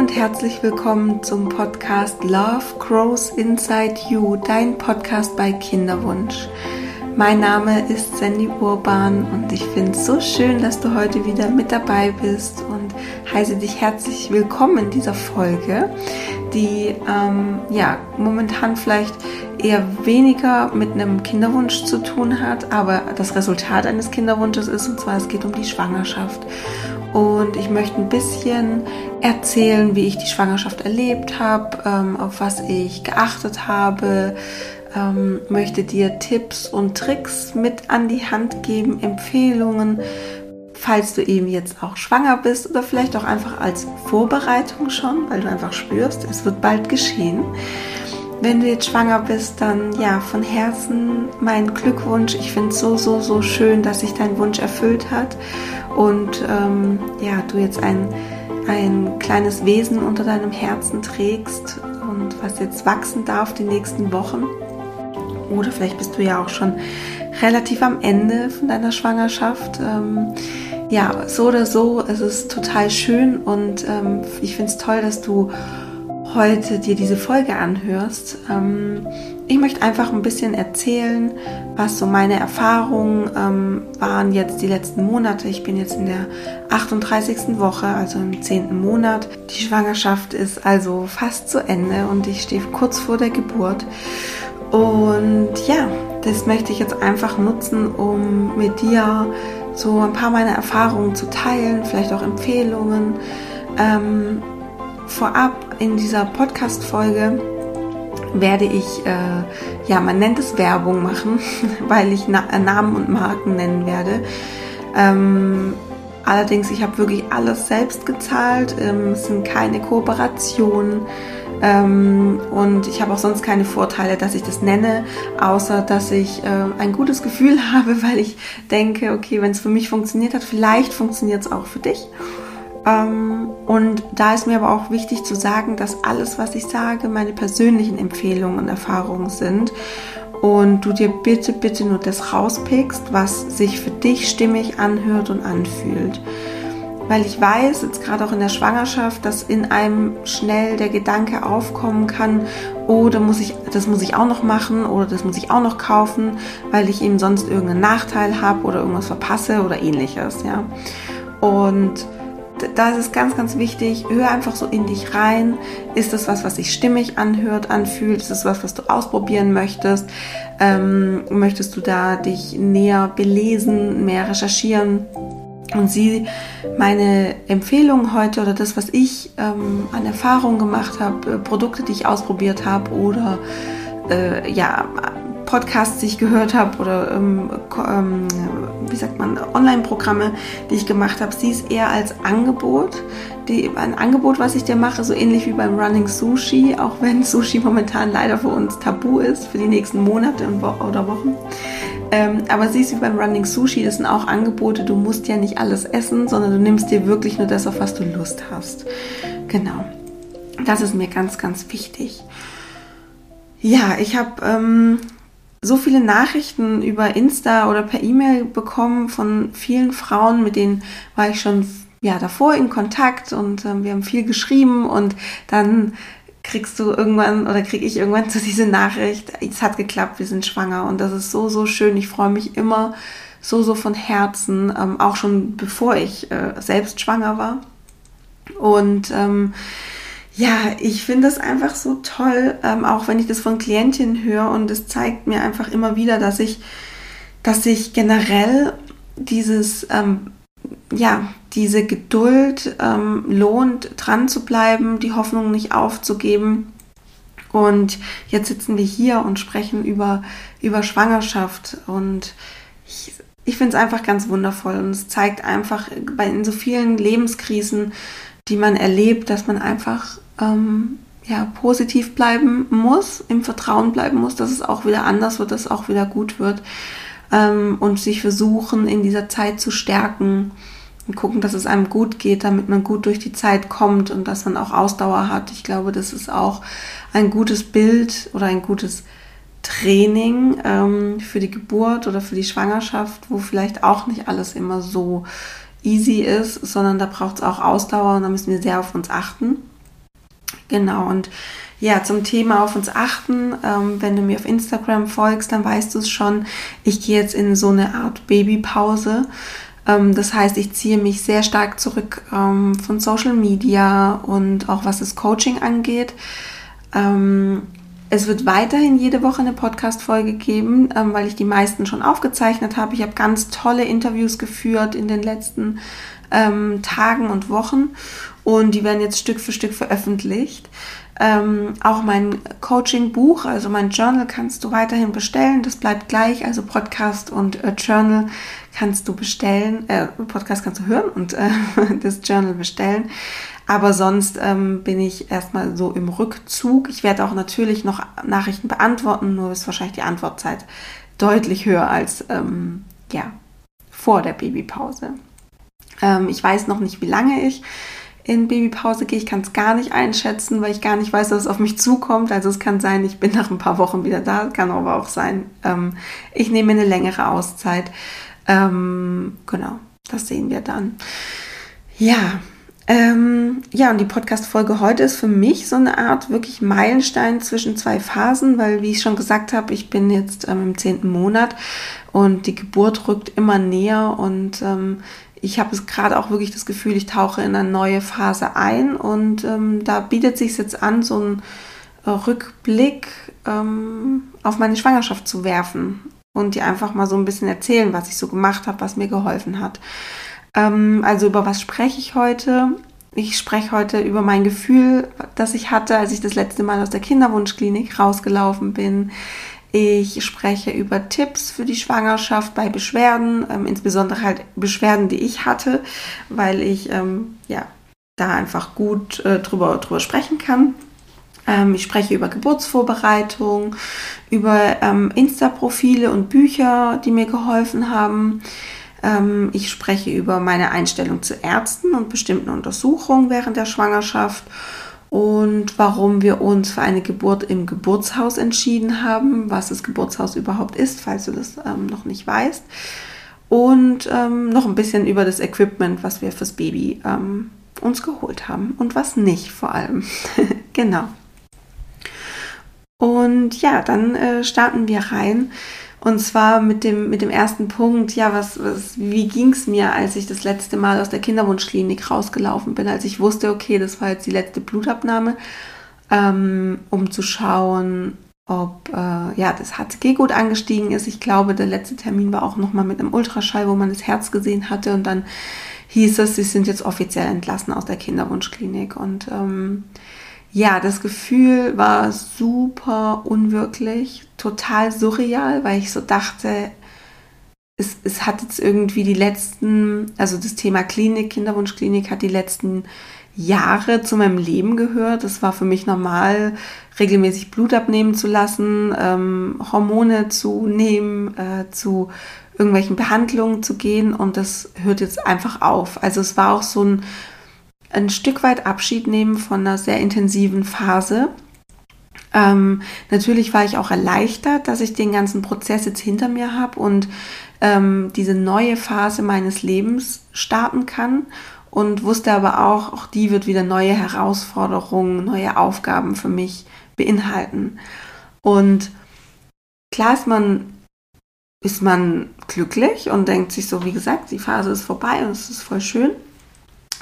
und herzlich willkommen zum Podcast Love Grows Inside You, dein Podcast bei Kinderwunsch. Mein Name ist Sandy Urban und ich finde es so schön, dass du heute wieder mit dabei bist und heiße dich herzlich willkommen in dieser Folge, die ähm, ja momentan vielleicht eher weniger mit einem Kinderwunsch zu tun hat, aber das Resultat eines Kinderwunsches ist und zwar es geht um die Schwangerschaft und ich möchte ein bisschen erzählen, wie ich die Schwangerschaft erlebt habe, ähm, auf was ich geachtet habe, ähm, möchte dir Tipps und Tricks mit an die Hand geben, Empfehlungen, falls du eben jetzt auch schwanger bist oder vielleicht auch einfach als Vorbereitung schon, weil du einfach spürst, es wird bald geschehen. Wenn du jetzt schwanger bist, dann ja, von Herzen mein Glückwunsch. Ich finde es so, so, so schön, dass sich dein Wunsch erfüllt hat und ähm, ja, du jetzt ein, ein kleines Wesen unter deinem Herzen trägst und was jetzt wachsen darf die nächsten Wochen. Oder vielleicht bist du ja auch schon relativ am Ende von deiner Schwangerschaft. Ähm, ja, so oder so, es ist total schön und ähm, ich finde es toll, dass du heute dir diese Folge anhörst. Ähm, ich möchte einfach ein bisschen erzählen, was so meine Erfahrungen ähm, waren jetzt die letzten Monate. Ich bin jetzt in der 38. Woche, also im 10. Monat. Die Schwangerschaft ist also fast zu Ende und ich stehe kurz vor der Geburt. Und ja, das möchte ich jetzt einfach nutzen, um mit dir so ein paar meiner Erfahrungen zu teilen, vielleicht auch Empfehlungen. Ähm, vorab in dieser Podcast-Folge werde ich, äh, ja, man nennt es Werbung machen, weil ich Na Namen und Marken nennen werde. Ähm, allerdings, ich habe wirklich alles selbst gezahlt. Ähm, es sind keine Kooperationen. Ähm, und ich habe auch sonst keine Vorteile, dass ich das nenne, außer dass ich äh, ein gutes Gefühl habe, weil ich denke, okay, wenn es für mich funktioniert hat, vielleicht funktioniert es auch für dich. Ähm, und da ist mir aber auch wichtig zu sagen, dass alles, was ich sage, meine persönlichen Empfehlungen und Erfahrungen sind. Und du dir bitte, bitte nur das rauspickst, was sich für dich stimmig anhört und anfühlt. Weil ich weiß, jetzt gerade auch in der Schwangerschaft, dass in einem schnell der Gedanke aufkommen kann, oh, da muss ich, das muss ich auch noch machen oder das muss ich auch noch kaufen, weil ich eben sonst irgendeinen Nachteil habe oder irgendwas verpasse oder ähnliches, ja. Und da ist es ganz, ganz wichtig, hör einfach so in dich rein. Ist das was, was sich stimmig anhört, anfühlt? Ist das was, was du ausprobieren möchtest? Ähm, möchtest du da dich näher belesen, mehr recherchieren? Und sie, meine Empfehlung heute oder das, was ich ähm, an Erfahrung gemacht habe, Produkte, die ich ausprobiert habe oder äh, ja, Podcasts, die ich gehört habe oder ähm, ähm, wie sagt man, Online-Programme, die ich gemacht habe, sieh es eher als Angebot. Die, ein Angebot, was ich dir mache, so ähnlich wie beim Running Sushi, auch wenn Sushi momentan leider für uns tabu ist für die nächsten Monate oder Wochen. Ähm, aber siehst wie beim Running Sushi, das sind auch Angebote, du musst ja nicht alles essen, sondern du nimmst dir wirklich nur das, auf was du Lust hast. Genau. Das ist mir ganz, ganz wichtig. Ja, ich habe ähm, so viele Nachrichten über Insta oder per E-Mail bekommen von vielen Frauen, mit denen war ich schon ja davor in Kontakt und ähm, wir haben viel geschrieben und dann kriegst du irgendwann oder kriege ich irgendwann zu diese Nachricht, es hat geklappt, wir sind schwanger und das ist so so schön. Ich freue mich immer so so von Herzen, ähm, auch schon bevor ich äh, selbst schwanger war und ähm, ja, ich finde es einfach so toll, ähm, auch wenn ich das von Klientinnen höre und es zeigt mir einfach immer wieder, dass ich, dass ich generell dieses, ähm, ja, diese Geduld ähm, lohnt, dran zu bleiben, die Hoffnung nicht aufzugeben. Und jetzt sitzen wir hier und sprechen über, über Schwangerschaft und ich, ich finde es einfach ganz wundervoll und es zeigt einfach bei in so vielen Lebenskrisen, die man erlebt, dass man einfach ähm, ja, positiv bleiben muss, im Vertrauen bleiben muss, dass es auch wieder anders wird, dass es auch wieder gut wird ähm, und sich versuchen, in dieser Zeit zu stärken und gucken, dass es einem gut geht, damit man gut durch die Zeit kommt und dass man auch Ausdauer hat. Ich glaube, das ist auch ein gutes Bild oder ein gutes Training ähm, für die Geburt oder für die Schwangerschaft, wo vielleicht auch nicht alles immer so easy ist, sondern da braucht es auch Ausdauer und da müssen wir sehr auf uns achten. Genau, und ja, zum Thema auf uns achten. Ähm, wenn du mir auf Instagram folgst, dann weißt du es schon. Ich gehe jetzt in so eine Art Babypause. Ähm, das heißt, ich ziehe mich sehr stark zurück ähm, von Social Media und auch was das Coaching angeht. Ähm, es wird weiterhin jede Woche eine Podcast-Folge geben, ähm, weil ich die meisten schon aufgezeichnet habe. Ich habe ganz tolle Interviews geführt in den letzten ähm, Tagen und Wochen und die werden jetzt Stück für Stück veröffentlicht. Ähm, auch mein Coaching-Buch, also mein Journal, kannst du weiterhin bestellen. Das bleibt gleich. Also Podcast und äh, Journal kannst du bestellen. Äh, Podcast kannst du hören und äh, das Journal bestellen. Aber sonst ähm, bin ich erstmal so im Rückzug. Ich werde auch natürlich noch Nachrichten beantworten, nur ist wahrscheinlich die Antwortzeit deutlich höher als ähm, ja, vor der Babypause. Ähm, ich weiß noch nicht, wie lange ich in Babypause gehe. Ich kann es gar nicht einschätzen, weil ich gar nicht weiß, dass es auf mich zukommt. Also es kann sein, ich bin nach ein paar Wochen wieder da. Kann aber auch sein, ähm, ich nehme eine längere Auszeit. Ähm, genau, das sehen wir dann. Ja, ähm, ja, und die Podcast-Folge heute ist für mich so eine Art wirklich Meilenstein zwischen zwei Phasen, weil, wie ich schon gesagt habe, ich bin jetzt ähm, im zehnten Monat und die Geburt rückt immer näher und ähm, ich habe es gerade auch wirklich das Gefühl, ich tauche in eine neue Phase ein und ähm, da bietet sich jetzt an, so einen äh, Rückblick ähm, auf meine Schwangerschaft zu werfen und dir einfach mal so ein bisschen erzählen, was ich so gemacht habe, was mir geholfen hat. Ähm, also über was spreche ich heute? Ich spreche heute über mein Gefühl, das ich hatte, als ich das letzte Mal aus der Kinderwunschklinik rausgelaufen bin. Ich spreche über Tipps für die Schwangerschaft bei Beschwerden, ähm, insbesondere halt Beschwerden, die ich hatte, weil ich ähm, ja da einfach gut äh, drüber, drüber sprechen kann. Ähm, ich spreche über Geburtsvorbereitung, über ähm, Insta-Profile und Bücher, die mir geholfen haben. Ähm, ich spreche über meine Einstellung zu Ärzten und bestimmten Untersuchungen während der Schwangerschaft und warum wir uns für eine Geburt im Geburtshaus entschieden haben, was das Geburtshaus überhaupt ist, falls du das ähm, noch nicht weißt. Und ähm, noch ein bisschen über das Equipment, was wir fürs Baby ähm, uns geholt haben und was nicht vor allem. genau. Und ja, dann äh, starten wir rein und zwar mit dem, mit dem ersten Punkt, ja, was, was, wie ging es mir, als ich das letzte Mal aus der Kinderwunschklinik rausgelaufen bin, als ich wusste, okay, das war jetzt die letzte Blutabnahme, ähm, um zu schauen, ob äh, ja, das HCG gut angestiegen ist. Ich glaube, der letzte Termin war auch nochmal mit einem Ultraschall, wo man das Herz gesehen hatte und dann hieß es, sie sind jetzt offiziell entlassen aus der Kinderwunschklinik. Und ähm, ja, das Gefühl war super unwirklich, total surreal, weil ich so dachte, es, es hat jetzt irgendwie die letzten, also das Thema Klinik, Kinderwunschklinik hat die letzten Jahre zu meinem Leben gehört. Es war für mich normal, regelmäßig Blut abnehmen zu lassen, ähm, Hormone zu nehmen, äh, zu irgendwelchen Behandlungen zu gehen und das hört jetzt einfach auf. Also es war auch so ein ein Stück weit Abschied nehmen von einer sehr intensiven Phase. Ähm, natürlich war ich auch erleichtert, dass ich den ganzen Prozess jetzt hinter mir habe und ähm, diese neue Phase meines Lebens starten kann und wusste aber auch, auch die wird wieder neue Herausforderungen, neue Aufgaben für mich beinhalten. Und klar ist man, ist man glücklich und denkt sich so, wie gesagt, die Phase ist vorbei und es ist voll schön.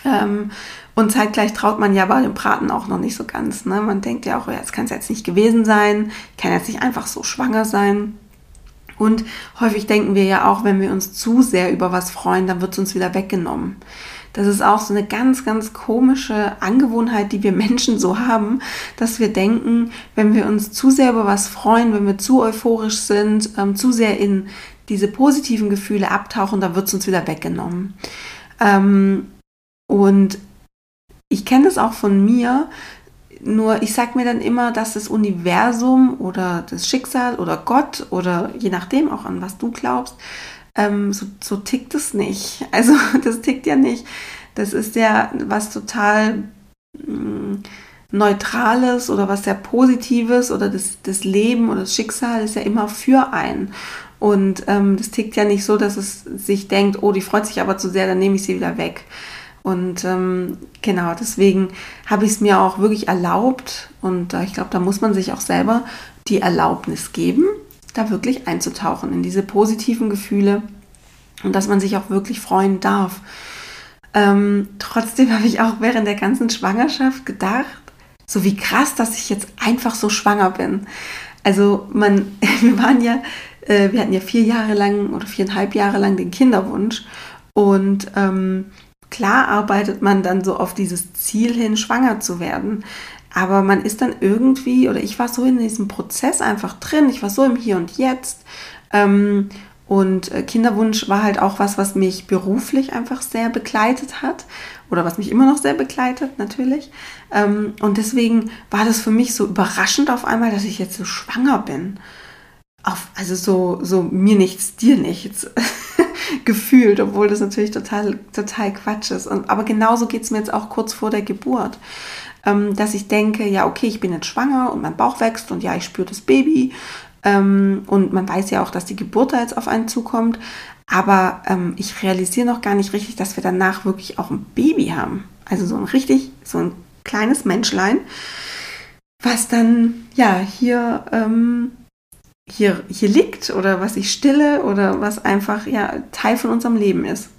Ähm, und zeitgleich traut man ja bei dem Braten auch noch nicht so ganz. Ne? Man denkt ja auch, ja, das kann es jetzt nicht gewesen sein, kann jetzt nicht einfach so schwanger sein. Und häufig denken wir ja auch, wenn wir uns zu sehr über was freuen, dann wird es uns wieder weggenommen. Das ist auch so eine ganz, ganz komische Angewohnheit, die wir Menschen so haben, dass wir denken, wenn wir uns zu sehr über was freuen, wenn wir zu euphorisch sind, ähm, zu sehr in diese positiven Gefühle abtauchen, dann wird es uns wieder weggenommen. Ähm, und ich kenne das auch von mir, nur ich sage mir dann immer, dass das Universum oder das Schicksal oder Gott oder je nachdem auch an was du glaubst, ähm, so, so tickt es nicht. Also das tickt ja nicht. Das ist ja was total mm, Neutrales oder was sehr Positives oder das, das Leben oder das Schicksal ist ja immer für einen. Und ähm, das tickt ja nicht so, dass es sich denkt, oh, die freut sich aber zu sehr, dann nehme ich sie wieder weg. Und ähm, genau, deswegen habe ich es mir auch wirklich erlaubt und äh, ich glaube, da muss man sich auch selber die Erlaubnis geben, da wirklich einzutauchen in diese positiven Gefühle und dass man sich auch wirklich freuen darf. Ähm, trotzdem habe ich auch während der ganzen Schwangerschaft gedacht, so wie krass, dass ich jetzt einfach so schwanger bin. Also man, wir waren ja, äh, wir hatten ja vier Jahre lang oder viereinhalb Jahre lang den Kinderwunsch und ähm, klar arbeitet man dann so auf dieses Ziel hin, schwanger zu werden. Aber man ist dann irgendwie, oder ich war so in diesem Prozess einfach drin, ich war so im Hier und Jetzt. Ähm, und äh, Kinderwunsch war halt auch was, was mich beruflich einfach sehr begleitet hat oder was mich immer noch sehr begleitet, natürlich. Ähm, und deswegen war das für mich so überraschend auf einmal, dass ich jetzt so schwanger bin. Auf, also so, so mir nichts, dir nichts gefühlt, obwohl das natürlich total, total Quatsch ist. Und, aber genauso geht es mir jetzt auch kurz vor der Geburt. Ähm, dass ich denke, ja, okay, ich bin jetzt schwanger und mein Bauch wächst und ja, ich spüre das Baby ähm, und man weiß ja auch, dass die Geburt da jetzt auf einen zukommt. Aber ähm, ich realisiere noch gar nicht richtig, dass wir danach wirklich auch ein Baby haben. Also so ein richtig, so ein kleines Menschlein, was dann ja hier, ähm, hier, hier liegt oder was ich stille oder was einfach ja Teil von unserem Leben ist.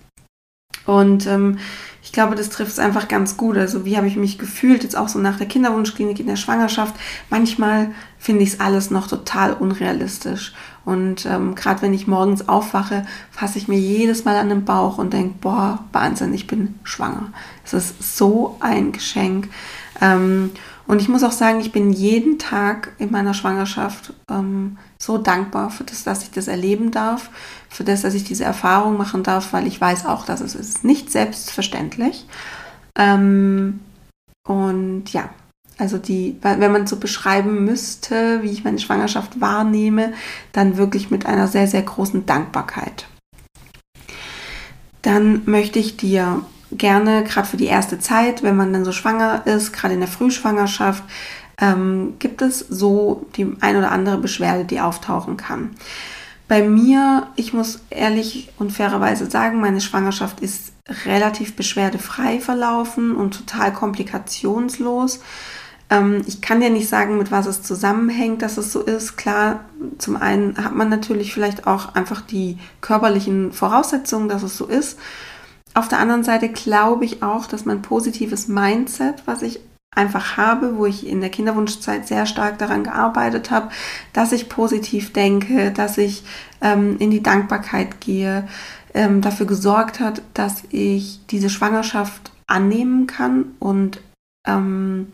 Und ähm, ich glaube, das trifft es einfach ganz gut. Also wie habe ich mich gefühlt, jetzt auch so nach der Kinderwunschklinik in der Schwangerschaft. Manchmal finde ich es alles noch total unrealistisch. Und ähm, gerade wenn ich morgens aufwache, fasse ich mir jedes Mal an den Bauch und denke, boah, Wahnsinn, ich bin schwanger. Es ist so ein Geschenk. Ähm, und ich muss auch sagen, ich bin jeden Tag in meiner Schwangerschaft ähm, so dankbar für das, dass ich das erleben darf, für das, dass ich diese Erfahrung machen darf, weil ich weiß auch, dass es ist nicht selbstverständlich. Ähm, und ja, also die, wenn man so beschreiben müsste, wie ich meine Schwangerschaft wahrnehme, dann wirklich mit einer sehr, sehr großen Dankbarkeit. Dann möchte ich dir gerne, gerade für die erste Zeit, wenn man dann so schwanger ist, gerade in der Frühschwangerschaft, ähm, gibt es so die ein oder andere Beschwerde, die auftauchen kann. Bei mir, ich muss ehrlich und fairerweise sagen, meine Schwangerschaft ist relativ beschwerdefrei verlaufen und total komplikationslos. Ähm, ich kann dir nicht sagen, mit was es zusammenhängt, dass es so ist. Klar, zum einen hat man natürlich vielleicht auch einfach die körperlichen Voraussetzungen, dass es so ist. Auf der anderen Seite glaube ich auch, dass mein positives Mindset, was ich einfach habe, wo ich in der Kinderwunschzeit sehr stark daran gearbeitet habe, dass ich positiv denke, dass ich ähm, in die Dankbarkeit gehe, ähm, dafür gesorgt hat, dass ich diese Schwangerschaft annehmen kann und ähm,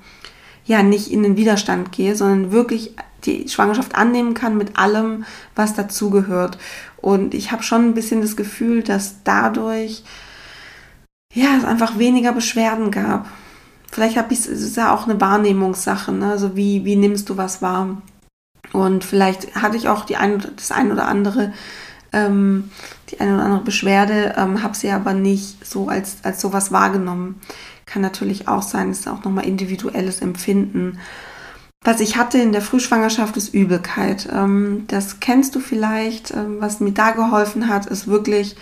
ja nicht in den Widerstand gehe, sondern wirklich die Schwangerschaft annehmen kann mit allem, was dazugehört. Und ich habe schon ein bisschen das Gefühl, dass dadurch ja es einfach weniger Beschwerden gab vielleicht habe ich es ist ja auch eine Wahrnehmungssache, ne? also wie, wie nimmst du was wahr? Und vielleicht hatte ich auch die ein, das ein oder andere, ähm, die eine oder andere Beschwerde, ähm, habe sie aber nicht so als, als sowas wahrgenommen. Kann natürlich auch sein, ist auch nochmal individuelles Empfinden. Was ich hatte in der Frühschwangerschaft ist Übelkeit. Ähm, das kennst du vielleicht. Ähm, was mir da geholfen hat, ist wirklich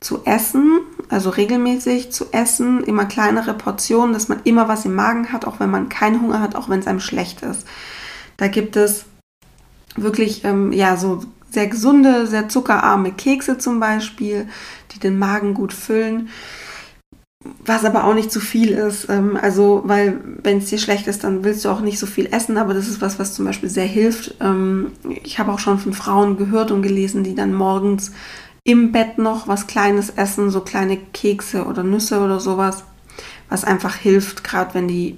zu essen, also regelmäßig zu essen, immer kleinere Portionen, dass man immer was im Magen hat, auch wenn man keinen Hunger hat, auch wenn es einem schlecht ist. Da gibt es wirklich ähm, ja so sehr gesunde, sehr zuckerarme Kekse zum Beispiel, die den Magen gut füllen. Was aber auch nicht zu viel ist. Ähm, also, weil wenn es dir schlecht ist, dann willst du auch nicht so viel essen, aber das ist was, was zum Beispiel sehr hilft. Ähm, ich habe auch schon von Frauen gehört und gelesen, die dann morgens im Bett noch was Kleines essen, so kleine Kekse oder Nüsse oder sowas, was einfach hilft, gerade wenn die,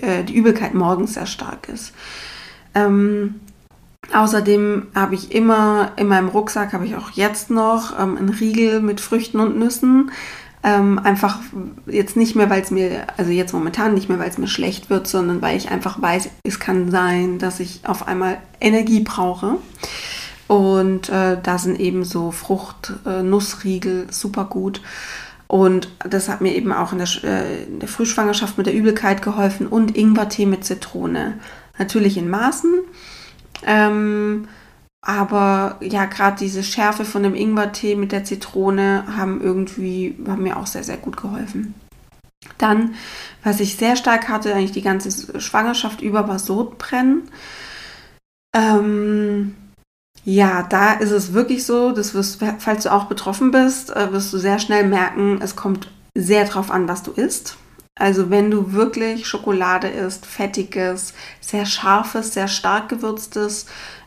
äh, die Übelkeit morgens sehr stark ist. Ähm, außerdem habe ich immer in meinem Rucksack, habe ich auch jetzt noch ähm, einen Riegel mit Früchten und Nüssen. Ähm, einfach jetzt nicht mehr, weil es mir, also jetzt momentan nicht mehr, weil es mir schlecht wird, sondern weil ich einfach weiß, es kann sein, dass ich auf einmal Energie brauche. Und äh, da sind eben so Frucht-Nussriegel äh, super gut. Und das hat mir eben auch in der, äh, in der Frühschwangerschaft mit der Übelkeit geholfen und Ingwertee mit Zitrone. Natürlich in Maßen. Ähm, aber ja, gerade diese Schärfe von dem Ingwertee mit der Zitrone haben irgendwie, haben mir auch sehr, sehr gut geholfen. Dann, was ich sehr stark hatte, eigentlich die ganze Schwangerschaft über, war Sodbrennen. Ähm, ja, da ist es wirklich so, dass wirst, falls du auch betroffen bist, äh, wirst du sehr schnell merken, es kommt sehr drauf an, was du isst. Also wenn du wirklich Schokolade isst, fettiges, sehr scharfes, sehr stark gewürztes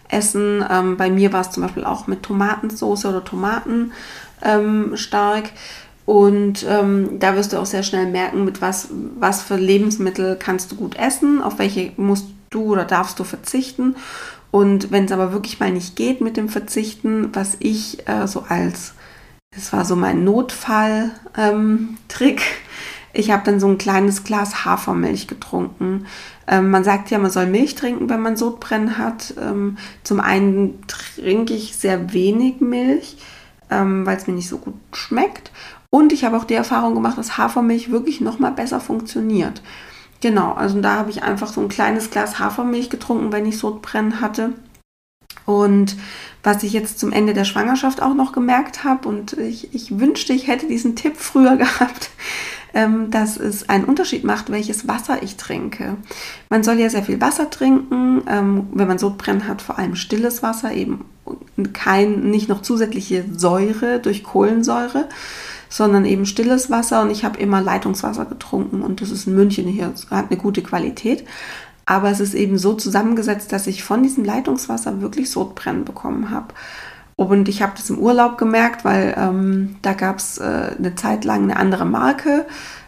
Essen, ähm, bei mir war es zum Beispiel auch mit Tomatensauce oder Tomaten ähm, stark. Und ähm, da wirst du auch sehr schnell merken, mit was, was für Lebensmittel kannst du gut essen, auf welche musst du oder darfst du verzichten. Und wenn es aber wirklich mal nicht geht mit dem Verzichten, was ich äh, so als, das war so mein Notfall-Trick, ähm, ich habe dann so ein kleines Glas Hafermilch getrunken. Ähm, man sagt ja, man soll Milch trinken, wenn man Sodbrennen hat. Ähm, zum einen trinke ich sehr wenig Milch, ähm, weil es mir nicht so gut schmeckt. Und ich habe auch die Erfahrung gemacht, dass Hafermilch wirklich noch mal besser funktioniert. Genau, also da habe ich einfach so ein kleines Glas Hafermilch getrunken, wenn ich Sodbrennen hatte. Und was ich jetzt zum Ende der Schwangerschaft auch noch gemerkt habe, und ich, ich wünschte, ich hätte diesen Tipp früher gehabt, ähm, dass es einen Unterschied macht, welches Wasser ich trinke. Man soll ja sehr viel Wasser trinken, ähm, wenn man Sodbrennen hat, vor allem stilles Wasser, eben kein, nicht noch zusätzliche Säure durch Kohlensäure sondern eben stilles Wasser und ich habe immer Leitungswasser getrunken und das ist in München hier, hat eine gute Qualität. Aber es ist eben so zusammengesetzt, dass ich von diesem Leitungswasser wirklich Sodbrennen bekommen habe. Und ich habe das im Urlaub gemerkt, weil ähm, da gab es äh, eine Zeit lang eine andere Marke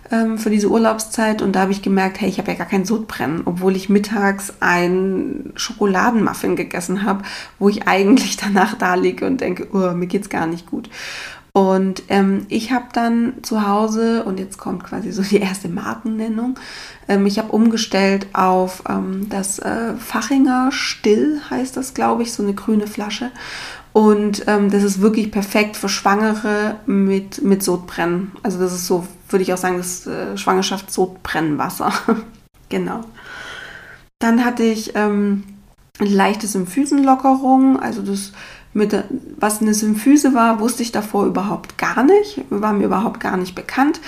ähm, für diese Urlaubszeit und da habe ich gemerkt, hey, ich habe ja gar kein Sodbrennen, obwohl ich mittags ein Schokoladenmuffin gegessen habe, wo ich eigentlich danach da liege und denke, oh, mir geht's gar nicht gut. Und ähm, ich habe dann zu Hause, und jetzt kommt quasi so die erste Markennennung, ähm, ich habe umgestellt auf ähm, das äh, Fachinger Still, heißt das, glaube ich, so eine grüne Flasche. Und ähm, das ist wirklich perfekt für Schwangere mit, mit Sodbrennen. Also das ist so, würde ich auch sagen, das äh, Schwangerschafts-Sodbrennwasser. genau. Dann hatte ich ähm, eine leichte Symphysenlockerung, also das mit, was eine Symphyse war, wusste ich davor überhaupt gar nicht, war mir überhaupt gar nicht bekannt.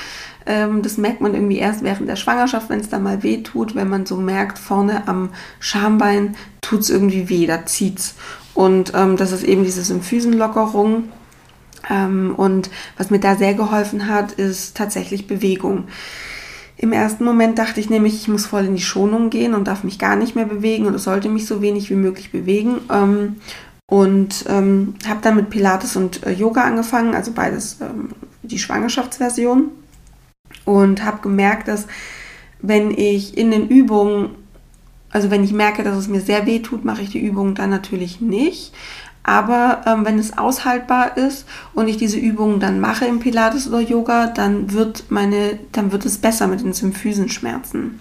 Ähm, das merkt man irgendwie erst während der Schwangerschaft, wenn es da mal weh tut, wenn man so merkt, vorne am Schambein tut es irgendwie weh, da zieht es. Und ähm, das ist eben diese Symphysenlockerung. Ähm, und was mir da sehr geholfen hat, ist tatsächlich Bewegung. Im ersten Moment dachte ich nämlich, ich muss voll in die Schonung gehen und darf mich gar nicht mehr bewegen oder sollte mich so wenig wie möglich bewegen. Ähm, und ähm, habe dann mit Pilates und äh, Yoga angefangen, also beides ähm, die Schwangerschaftsversion. Und habe gemerkt, dass wenn ich in den Übungen, also wenn ich merke, dass es mir sehr weh tut, mache ich die Übungen dann natürlich nicht. Aber ähm, wenn es aushaltbar ist und ich diese Übungen dann mache im Pilates oder Yoga, dann wird meine, dann wird es besser mit den Symphysenschmerzen.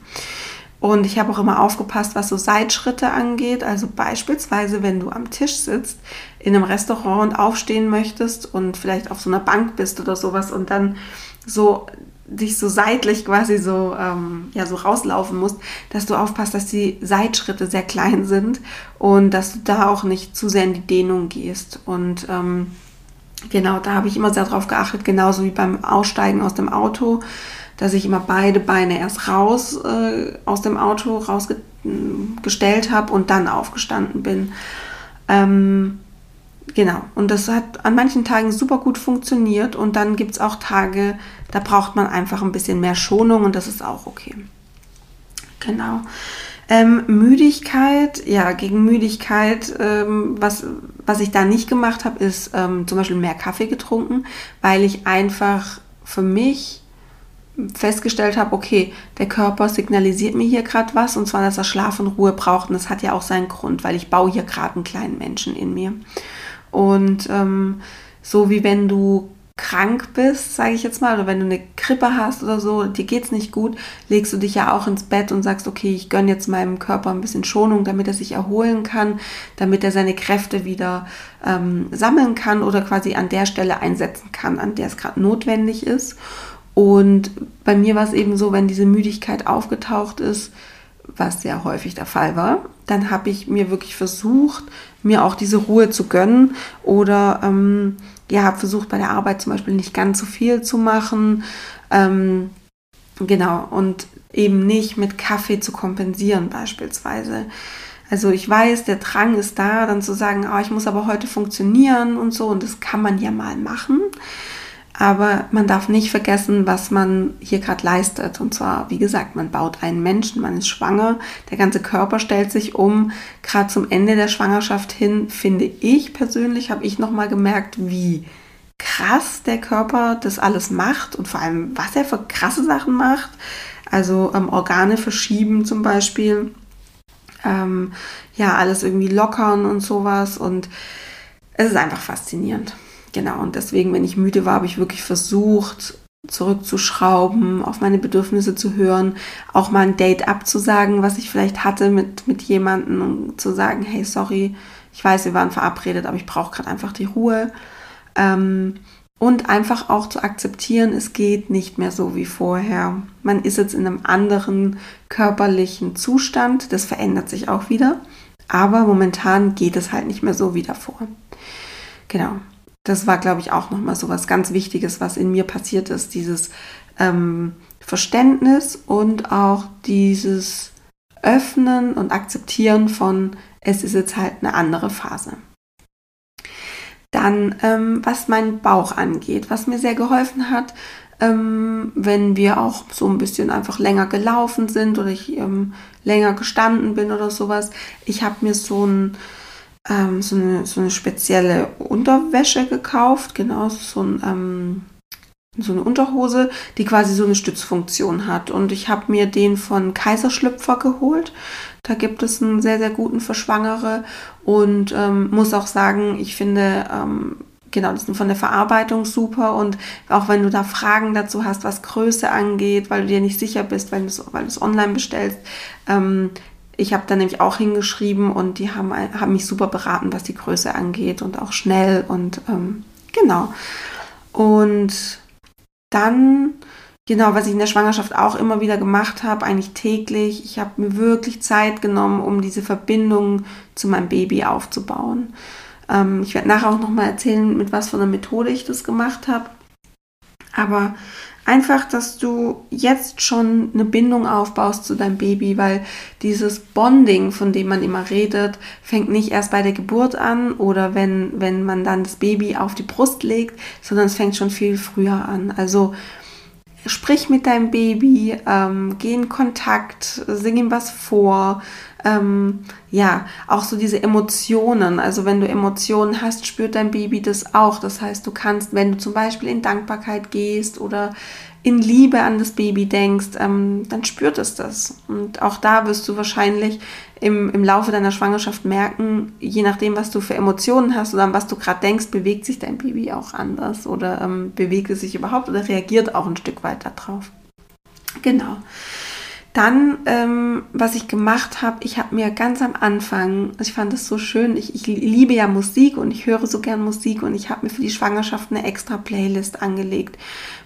Und ich habe auch immer aufgepasst, was so Seitschritte angeht. Also beispielsweise, wenn du am Tisch sitzt in einem Restaurant und aufstehen möchtest und vielleicht auf so einer Bank bist oder sowas und dann so dich so seitlich quasi so, ähm, ja, so rauslaufen musst, dass du aufpasst, dass die Seitschritte sehr klein sind und dass du da auch nicht zu sehr in die Dehnung gehst. Und ähm, genau, da habe ich immer sehr drauf geachtet, genauso wie beim Aussteigen aus dem Auto dass ich immer beide Beine erst raus äh, aus dem Auto rausgestellt habe und dann aufgestanden bin. Ähm, genau, und das hat an manchen Tagen super gut funktioniert und dann gibt es auch Tage, da braucht man einfach ein bisschen mehr Schonung und das ist auch okay. Genau. Ähm, Müdigkeit, ja, gegen Müdigkeit, ähm, was, was ich da nicht gemacht habe, ist ähm, zum Beispiel mehr Kaffee getrunken, weil ich einfach für mich festgestellt habe, okay, der Körper signalisiert mir hier gerade was und zwar, dass er Schlaf und Ruhe braucht und das hat ja auch seinen Grund, weil ich baue hier gerade einen kleinen Menschen in mir. Und ähm, so wie wenn du krank bist, sage ich jetzt mal, oder wenn du eine Grippe hast oder so, dir geht es nicht gut, legst du dich ja auch ins Bett und sagst, okay, ich gönne jetzt meinem Körper ein bisschen Schonung, damit er sich erholen kann, damit er seine Kräfte wieder ähm, sammeln kann oder quasi an der Stelle einsetzen kann, an der es gerade notwendig ist. Und bei mir war es eben so, wenn diese Müdigkeit aufgetaucht ist, was sehr häufig der Fall war, dann habe ich mir wirklich versucht, mir auch diese Ruhe zu gönnen oder ähm, ja, habe versucht bei der Arbeit zum Beispiel nicht ganz so viel zu machen. Ähm, Genau, und eben nicht mit Kaffee zu kompensieren beispielsweise. Also ich weiß, der Drang ist da, dann zu sagen, oh, ich muss aber heute funktionieren und so, und das kann man ja mal machen. Aber man darf nicht vergessen, was man hier gerade leistet. Und zwar, wie gesagt, man baut einen Menschen, man ist schwanger, der ganze Körper stellt sich um. Gerade zum Ende der Schwangerschaft hin, finde ich persönlich, habe ich nochmal gemerkt, wie krass der Körper das alles macht und vor allem, was er für krasse Sachen macht. Also ähm, Organe verschieben zum Beispiel. Ähm, ja, alles irgendwie lockern und sowas. Und es ist einfach faszinierend. Genau, und deswegen, wenn ich müde war, habe ich wirklich versucht, zurückzuschrauben, auf meine Bedürfnisse zu hören, auch mal ein Date abzusagen, was ich vielleicht hatte mit, mit jemandem und zu sagen, hey, sorry, ich weiß, wir waren verabredet, aber ich brauche gerade einfach die Ruhe. Ähm, und einfach auch zu akzeptieren, es geht nicht mehr so wie vorher. Man ist jetzt in einem anderen körperlichen Zustand, das verändert sich auch wieder, aber momentan geht es halt nicht mehr so wie davor. Genau das war, glaube ich, auch nochmal so was ganz Wichtiges, was in mir passiert ist. Dieses ähm, Verständnis und auch dieses Öffnen und Akzeptieren von, es ist jetzt halt eine andere Phase. Dann, ähm, was meinen Bauch angeht, was mir sehr geholfen hat, ähm, wenn wir auch so ein bisschen einfach länger gelaufen sind oder ich ähm, länger gestanden bin oder sowas. Ich habe mir so ein ähm, so, eine, so eine spezielle Unterwäsche gekauft, genau, so, ein, ähm, so eine Unterhose, die quasi so eine Stützfunktion hat. Und ich habe mir den von Kaiserschlüpfer geholt. Da gibt es einen sehr, sehr guten für Schwangere und ähm, muss auch sagen, ich finde, ähm, genau, das sind von der Verarbeitung super und auch wenn du da Fragen dazu hast, was Größe angeht, weil du dir nicht sicher bist, weil du es online bestellst, ähm, ich habe da nämlich auch hingeschrieben und die haben, haben mich super beraten, was die Größe angeht und auch schnell und ähm, genau. Und dann, genau, was ich in der Schwangerschaft auch immer wieder gemacht habe, eigentlich täglich, ich habe mir wirklich Zeit genommen, um diese Verbindung zu meinem Baby aufzubauen. Ähm, ich werde nachher auch nochmal erzählen, mit was für einer Methode ich das gemacht habe. Aber einfach, dass du jetzt schon eine Bindung aufbaust zu deinem Baby, weil dieses Bonding, von dem man immer redet, fängt nicht erst bei der Geburt an oder wenn, wenn man dann das Baby auf die Brust legt, sondern es fängt schon viel früher an. Also sprich mit deinem Baby, ähm, geh in Kontakt, sing ihm was vor, ähm, ja, auch so diese Emotionen. Also wenn du Emotionen hast, spürt dein Baby das auch. Das heißt, du kannst, wenn du zum Beispiel in Dankbarkeit gehst oder in Liebe an das Baby denkst, ähm, dann spürt es das. Und auch da wirst du wahrscheinlich im, im Laufe deiner Schwangerschaft merken, je nachdem, was du für Emotionen hast oder an was du gerade denkst, bewegt sich dein Baby auch anders oder ähm, bewegt es sich überhaupt oder reagiert auch ein Stück weit darauf. Genau. Dann, ähm, was ich gemacht habe, ich habe mir ganz am Anfang, also ich fand das so schön, ich, ich liebe ja Musik und ich höre so gern Musik und ich habe mir für die Schwangerschaft eine extra Playlist angelegt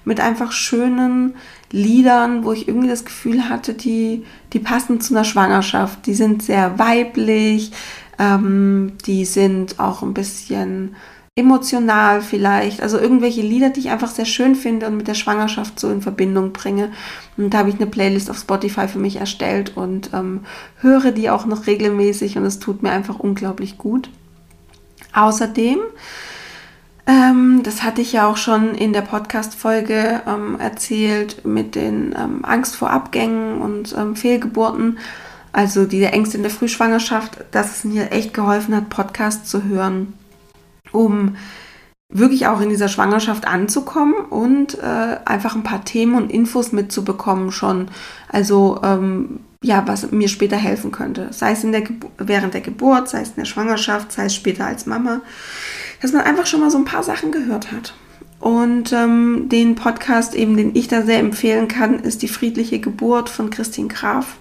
mit einfach schönen Liedern, wo ich irgendwie das Gefühl hatte, die, die passen zu einer Schwangerschaft. Die sind sehr weiblich, ähm, die sind auch ein bisschen emotional vielleicht, also irgendwelche Lieder, die ich einfach sehr schön finde und mit der Schwangerschaft so in Verbindung bringe. Und da habe ich eine Playlist auf Spotify für mich erstellt und ähm, höre die auch noch regelmäßig und es tut mir einfach unglaublich gut. Außerdem, ähm, das hatte ich ja auch schon in der Podcast-Folge ähm, erzählt mit den ähm, Angst vor Abgängen und ähm, Fehlgeburten, also diese Ängste in der Frühschwangerschaft, dass es mir echt geholfen hat, Podcasts zu hören um wirklich auch in dieser Schwangerschaft anzukommen und äh, einfach ein paar Themen und Infos mitzubekommen schon. Also ähm, ja, was mir später helfen könnte. Sei es in der während der Geburt, sei es in der Schwangerschaft, sei es später als Mama. Dass man einfach schon mal so ein paar Sachen gehört hat. Und ähm, den Podcast eben, den ich da sehr empfehlen kann, ist die friedliche Geburt von Christine Graf.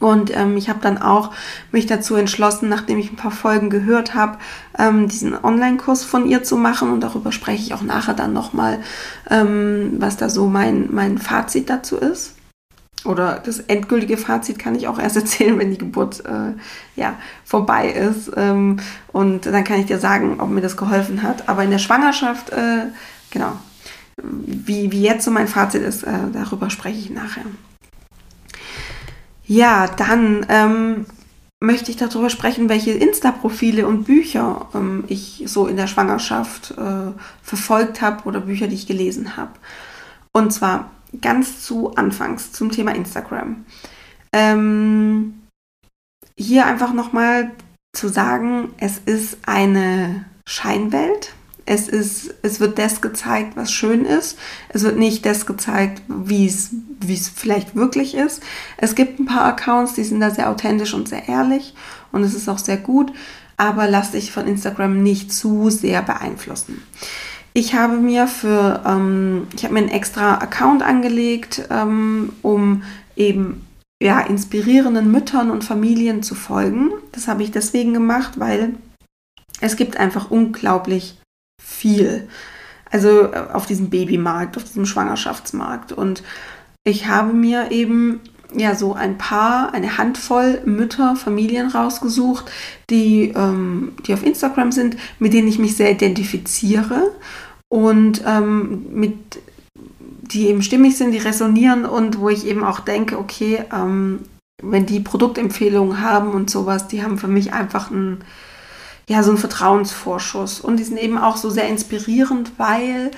Und ähm, ich habe dann auch mich dazu entschlossen, nachdem ich ein paar Folgen gehört habe, ähm, diesen Online-Kurs von ihr zu machen. Und darüber spreche ich auch nachher dann nochmal, ähm, was da so mein, mein Fazit dazu ist. Oder das endgültige Fazit kann ich auch erst erzählen, wenn die Geburt äh, ja, vorbei ist. Ähm, und dann kann ich dir sagen, ob mir das geholfen hat. Aber in der Schwangerschaft, äh, genau, wie, wie jetzt so mein Fazit ist, äh, darüber spreche ich nachher. Ja, dann ähm, möchte ich darüber sprechen, welche Insta-Profile und Bücher ähm, ich so in der Schwangerschaft äh, verfolgt habe oder Bücher, die ich gelesen habe. Und zwar ganz zu Anfangs zum Thema Instagram. Ähm, hier einfach nochmal zu sagen, es ist eine Scheinwelt. Es, ist, es wird das gezeigt, was schön ist. Es wird nicht das gezeigt, wie es, wie es vielleicht wirklich ist. Es gibt ein paar Accounts, die sind da sehr authentisch und sehr ehrlich und es ist auch sehr gut, aber lass dich von Instagram nicht zu sehr beeinflussen. Ich habe mir für, ähm, ich habe mir einen extra Account angelegt, ähm, um eben ja, inspirierenden Müttern und Familien zu folgen. Das habe ich deswegen gemacht, weil es gibt einfach unglaublich viel. Also äh, auf diesem Babymarkt, auf diesem Schwangerschaftsmarkt. Und ich habe mir eben ja so ein paar, eine Handvoll Mütter, Familien rausgesucht, die, ähm, die auf Instagram sind, mit denen ich mich sehr identifiziere und ähm, mit die eben stimmig sind, die resonieren und wo ich eben auch denke, okay, ähm, wenn die Produktempfehlungen haben und sowas, die haben für mich einfach ein, ja, so einen Vertrauensvorschuss. Und die sind eben auch so sehr inspirierend, weil,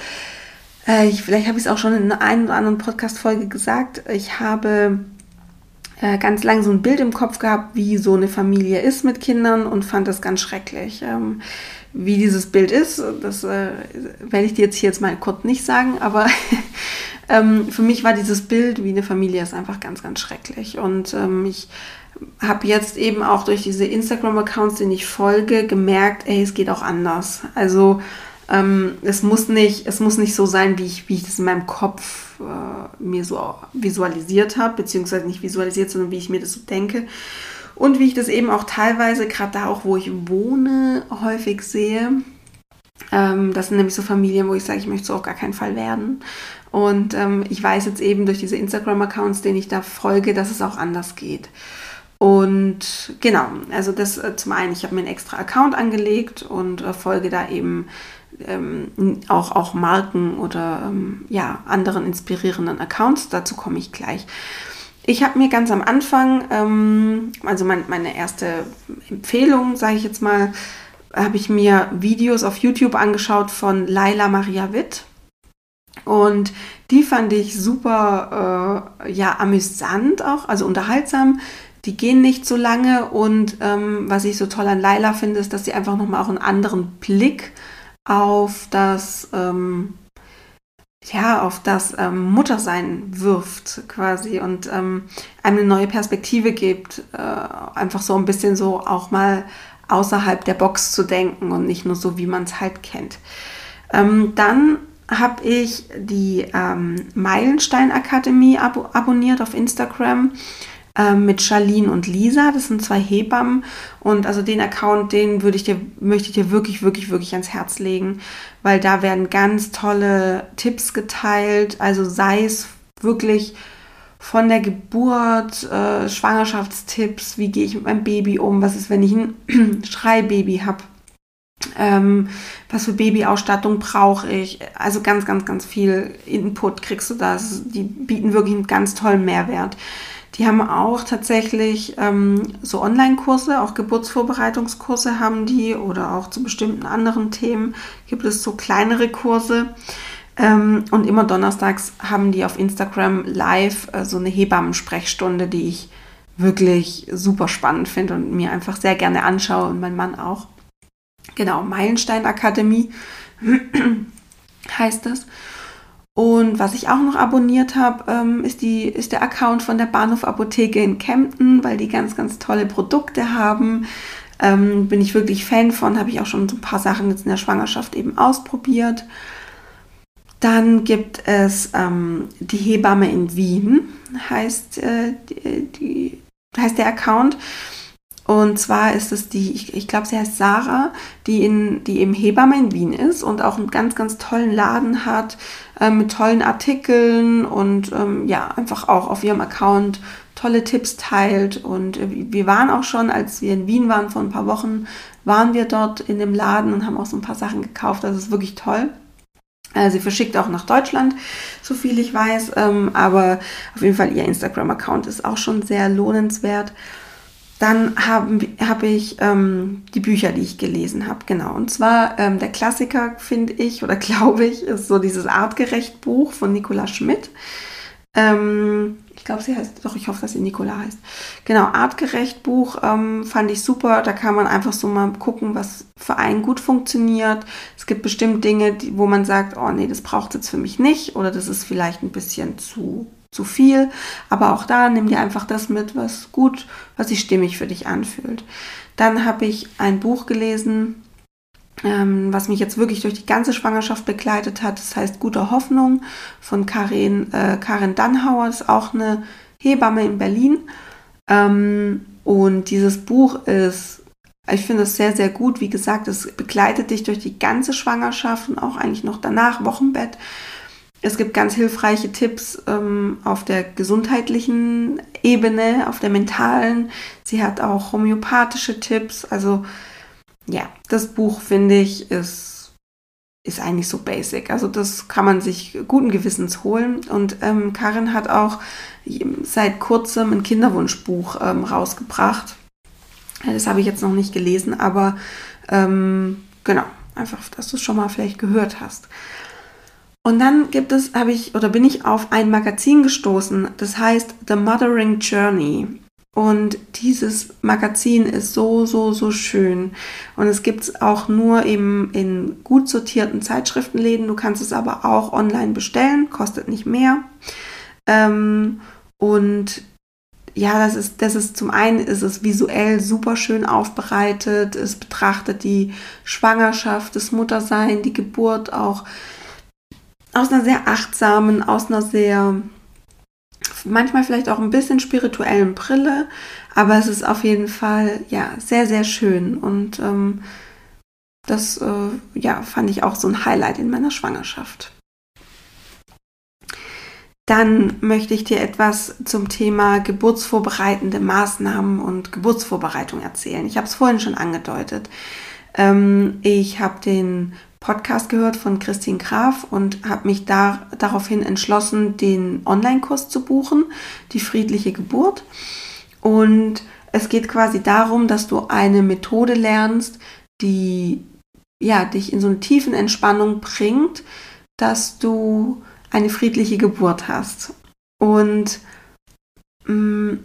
äh, ich, vielleicht habe ich es auch schon in einer oder anderen Podcast-Folge gesagt, ich habe äh, ganz lange so ein Bild im Kopf gehabt, wie so eine Familie ist mit Kindern und fand das ganz schrecklich. Ähm, wie dieses Bild ist, das äh, werde ich dir jetzt hier jetzt mal kurz nicht sagen, aber ähm, für mich war dieses Bild wie eine Familie ist einfach ganz, ganz schrecklich. Und ähm, ich habe jetzt eben auch durch diese Instagram-Accounts, denen ich folge, gemerkt, ey, es geht auch anders. Also ähm, es, muss nicht, es muss nicht so sein, wie ich, wie ich das in meinem Kopf äh, mir so visualisiert habe, beziehungsweise nicht visualisiert, sondern wie ich mir das so denke. Und wie ich das eben auch teilweise, gerade da auch, wo ich wohne, häufig sehe. Ähm, das sind nämlich so Familien, wo ich sage, ich möchte so auf gar keinen Fall werden. Und ähm, ich weiß jetzt eben durch diese Instagram-Accounts, denen ich da folge, dass es auch anders geht. Und genau, also das äh, zum einen, ich habe mir einen extra Account angelegt und äh, folge da eben ähm, auch, auch Marken oder ähm, ja, anderen inspirierenden Accounts. Dazu komme ich gleich. Ich habe mir ganz am Anfang, ähm, also mein, meine erste Empfehlung, sage ich jetzt mal, habe ich mir Videos auf YouTube angeschaut von Laila Maria Witt. Und die fand ich super, äh, ja, amüsant auch, also unterhaltsam. Die gehen nicht so lange und ähm, was ich so toll an Laila finde, ist, dass sie einfach nochmal auch einen anderen Blick auf das ähm, ja, auf das ähm, Muttersein wirft quasi und ähm, einem eine neue Perspektive gibt, äh, einfach so ein bisschen so auch mal außerhalb der Box zu denken und nicht nur so, wie man es halt kennt. Ähm, dann habe ich die ähm, Meilenstein Akademie ab abonniert auf Instagram ähm, mit Charlene und Lisa. Das sind zwei Hebammen. Und also den Account, den würde ich dir, möchte ich dir wirklich, wirklich, wirklich ans Herz legen, weil da werden ganz tolle Tipps geteilt. Also sei es wirklich von der Geburt, äh, Schwangerschaftstipps, wie gehe ich mit meinem Baby um, was ist, wenn ich ein Schreibaby habe, ähm, was für Babyausstattung brauche ich. Also ganz, ganz, ganz viel Input kriegst du da. Die bieten wirklich einen ganz tollen Mehrwert. Die haben auch tatsächlich ähm, so Online-Kurse, auch Geburtsvorbereitungskurse haben die oder auch zu bestimmten anderen Themen gibt es so kleinere Kurse. Ähm, und immer donnerstags haben die auf Instagram live äh, so eine Hebammensprechstunde, die ich wirklich super spannend finde und mir einfach sehr gerne anschaue und mein Mann auch. Genau, Meilenstein Akademie heißt das. Und was ich auch noch abonniert habe, ähm, ist, ist der Account von der Bahnhof Apotheke in Kempten, weil die ganz, ganz tolle Produkte haben. Ähm, bin ich wirklich Fan von, habe ich auch schon so ein paar Sachen jetzt in der Schwangerschaft eben ausprobiert. Dann gibt es ähm, die Hebamme in Wien, heißt, äh, die, die, heißt der Account. Und zwar ist es die, ich, ich glaube, sie heißt Sarah, die, in, die eben Hebamme in Wien ist und auch einen ganz, ganz tollen Laden hat äh, mit tollen Artikeln und ähm, ja, einfach auch auf ihrem Account tolle Tipps teilt. Und äh, wir waren auch schon, als wir in Wien waren vor ein paar Wochen, waren wir dort in dem Laden und haben auch so ein paar Sachen gekauft. Das ist wirklich toll. Äh, sie verschickt auch nach Deutschland, so viel ich weiß, ähm, aber auf jeden Fall ihr Instagram-Account ist auch schon sehr lohnenswert. Dann habe hab ich ähm, die Bücher, die ich gelesen habe, genau. Und zwar ähm, der Klassiker, finde ich, oder glaube ich, ist so dieses Artgerecht-Buch von Nicola Schmidt. Ähm, ich glaube, sie heißt, doch, ich hoffe, dass sie Nicola heißt. Genau, Artgerecht Buch ähm, fand ich super. Da kann man einfach so mal gucken, was für einen gut funktioniert. Es gibt bestimmt Dinge, die, wo man sagt, oh nee, das braucht es jetzt für mich nicht oder das ist vielleicht ein bisschen zu zu viel. Aber auch da nimm dir einfach das mit, was gut, was sich stimmig für dich anfühlt. Dann habe ich ein Buch gelesen, ähm, was mich jetzt wirklich durch die ganze Schwangerschaft begleitet hat. Das heißt Gute Hoffnung von Karin, äh, Karin Dannhauer. Das ist auch eine Hebamme in Berlin. Ähm, und dieses Buch ist, ich finde es sehr, sehr gut. Wie gesagt, es begleitet dich durch die ganze Schwangerschaft und auch eigentlich noch danach, Wochenbett. Es gibt ganz hilfreiche Tipps ähm, auf der gesundheitlichen Ebene, auf der mentalen. Sie hat auch homöopathische Tipps. Also ja, das Buch finde ich ist, ist eigentlich so basic. Also das kann man sich guten Gewissens holen. Und ähm, Karin hat auch seit kurzem ein Kinderwunschbuch ähm, rausgebracht. Das habe ich jetzt noch nicht gelesen, aber ähm, genau, einfach, dass du es schon mal vielleicht gehört hast. Und dann gibt es, habe ich oder bin ich auf ein Magazin gestoßen, das heißt The Mothering Journey. Und dieses Magazin ist so, so, so schön. Und es gibt es auch nur eben in gut sortierten Zeitschriftenläden. Du kannst es aber auch online bestellen, kostet nicht mehr. Ähm, und ja, das ist, das ist zum einen ist es visuell super schön aufbereitet. Es betrachtet die Schwangerschaft, das Muttersein, die Geburt auch aus einer sehr achtsamen, aus einer sehr, manchmal vielleicht auch ein bisschen spirituellen Brille, aber es ist auf jeden Fall, ja, sehr, sehr schön und ähm, das, äh, ja, fand ich auch so ein Highlight in meiner Schwangerschaft. Dann möchte ich dir etwas zum Thema geburtsvorbereitende Maßnahmen und Geburtsvorbereitung erzählen. Ich habe es vorhin schon angedeutet. Ähm, ich habe den Podcast gehört von Christine Graf und habe mich da, daraufhin entschlossen, den Online-Kurs zu buchen, die friedliche Geburt. Und es geht quasi darum, dass du eine Methode lernst, die ja, dich in so eine tiefen Entspannung bringt, dass du eine friedliche Geburt hast. Und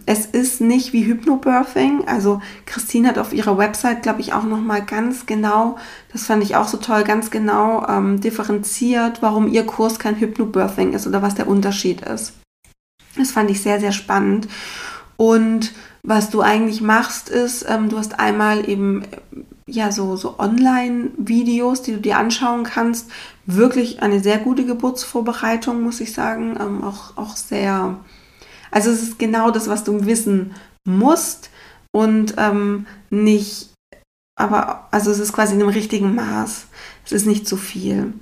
es ist nicht wie Hypnobirthing. Also Christine hat auf ihrer Website, glaube ich, auch noch mal ganz genau, das fand ich auch so toll, ganz genau ähm, differenziert, warum ihr Kurs kein Hypnobirthing ist oder was der Unterschied ist. Das fand ich sehr, sehr spannend. Und was du eigentlich machst, ist, ähm, du hast einmal eben ja so, so Online-Videos, die du dir anschauen kannst. Wirklich eine sehr gute Geburtsvorbereitung, muss ich sagen. Ähm, auch, auch sehr also es ist genau das, was du wissen musst und ähm, nicht, aber also es ist quasi in einem richtigen Maß. Es ist nicht zu viel.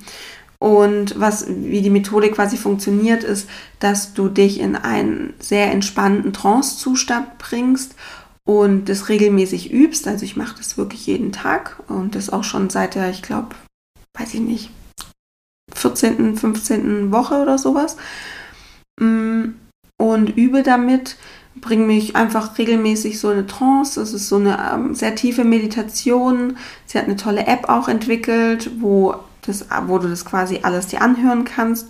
Und was, wie die Methode quasi funktioniert, ist, dass du dich in einen sehr entspannten Trance-Zustand bringst und das regelmäßig übst. Also ich mache das wirklich jeden Tag und das auch schon seit der, ich glaube, weiß ich nicht, 14., 15. Woche oder sowas. Mm, und übe damit, bringe mich einfach regelmäßig so eine Trance. Das ist so eine ähm, sehr tiefe Meditation. Sie hat eine tolle App auch entwickelt, wo, das, wo du das quasi alles dir anhören kannst.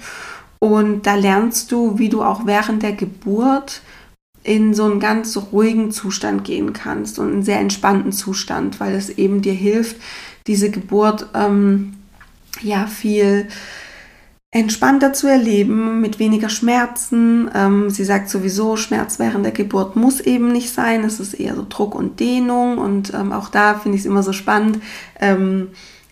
Und da lernst du, wie du auch während der Geburt in so einen ganz ruhigen Zustand gehen kannst und einen sehr entspannten Zustand, weil es eben dir hilft, diese Geburt ähm, ja viel entspannter zu erleben, mit weniger Schmerzen. Ähm, sie sagt sowieso, Schmerz während der Geburt muss eben nicht sein. Es ist eher so Druck und Dehnung. Und ähm, auch da finde ich es immer so spannend. Ähm,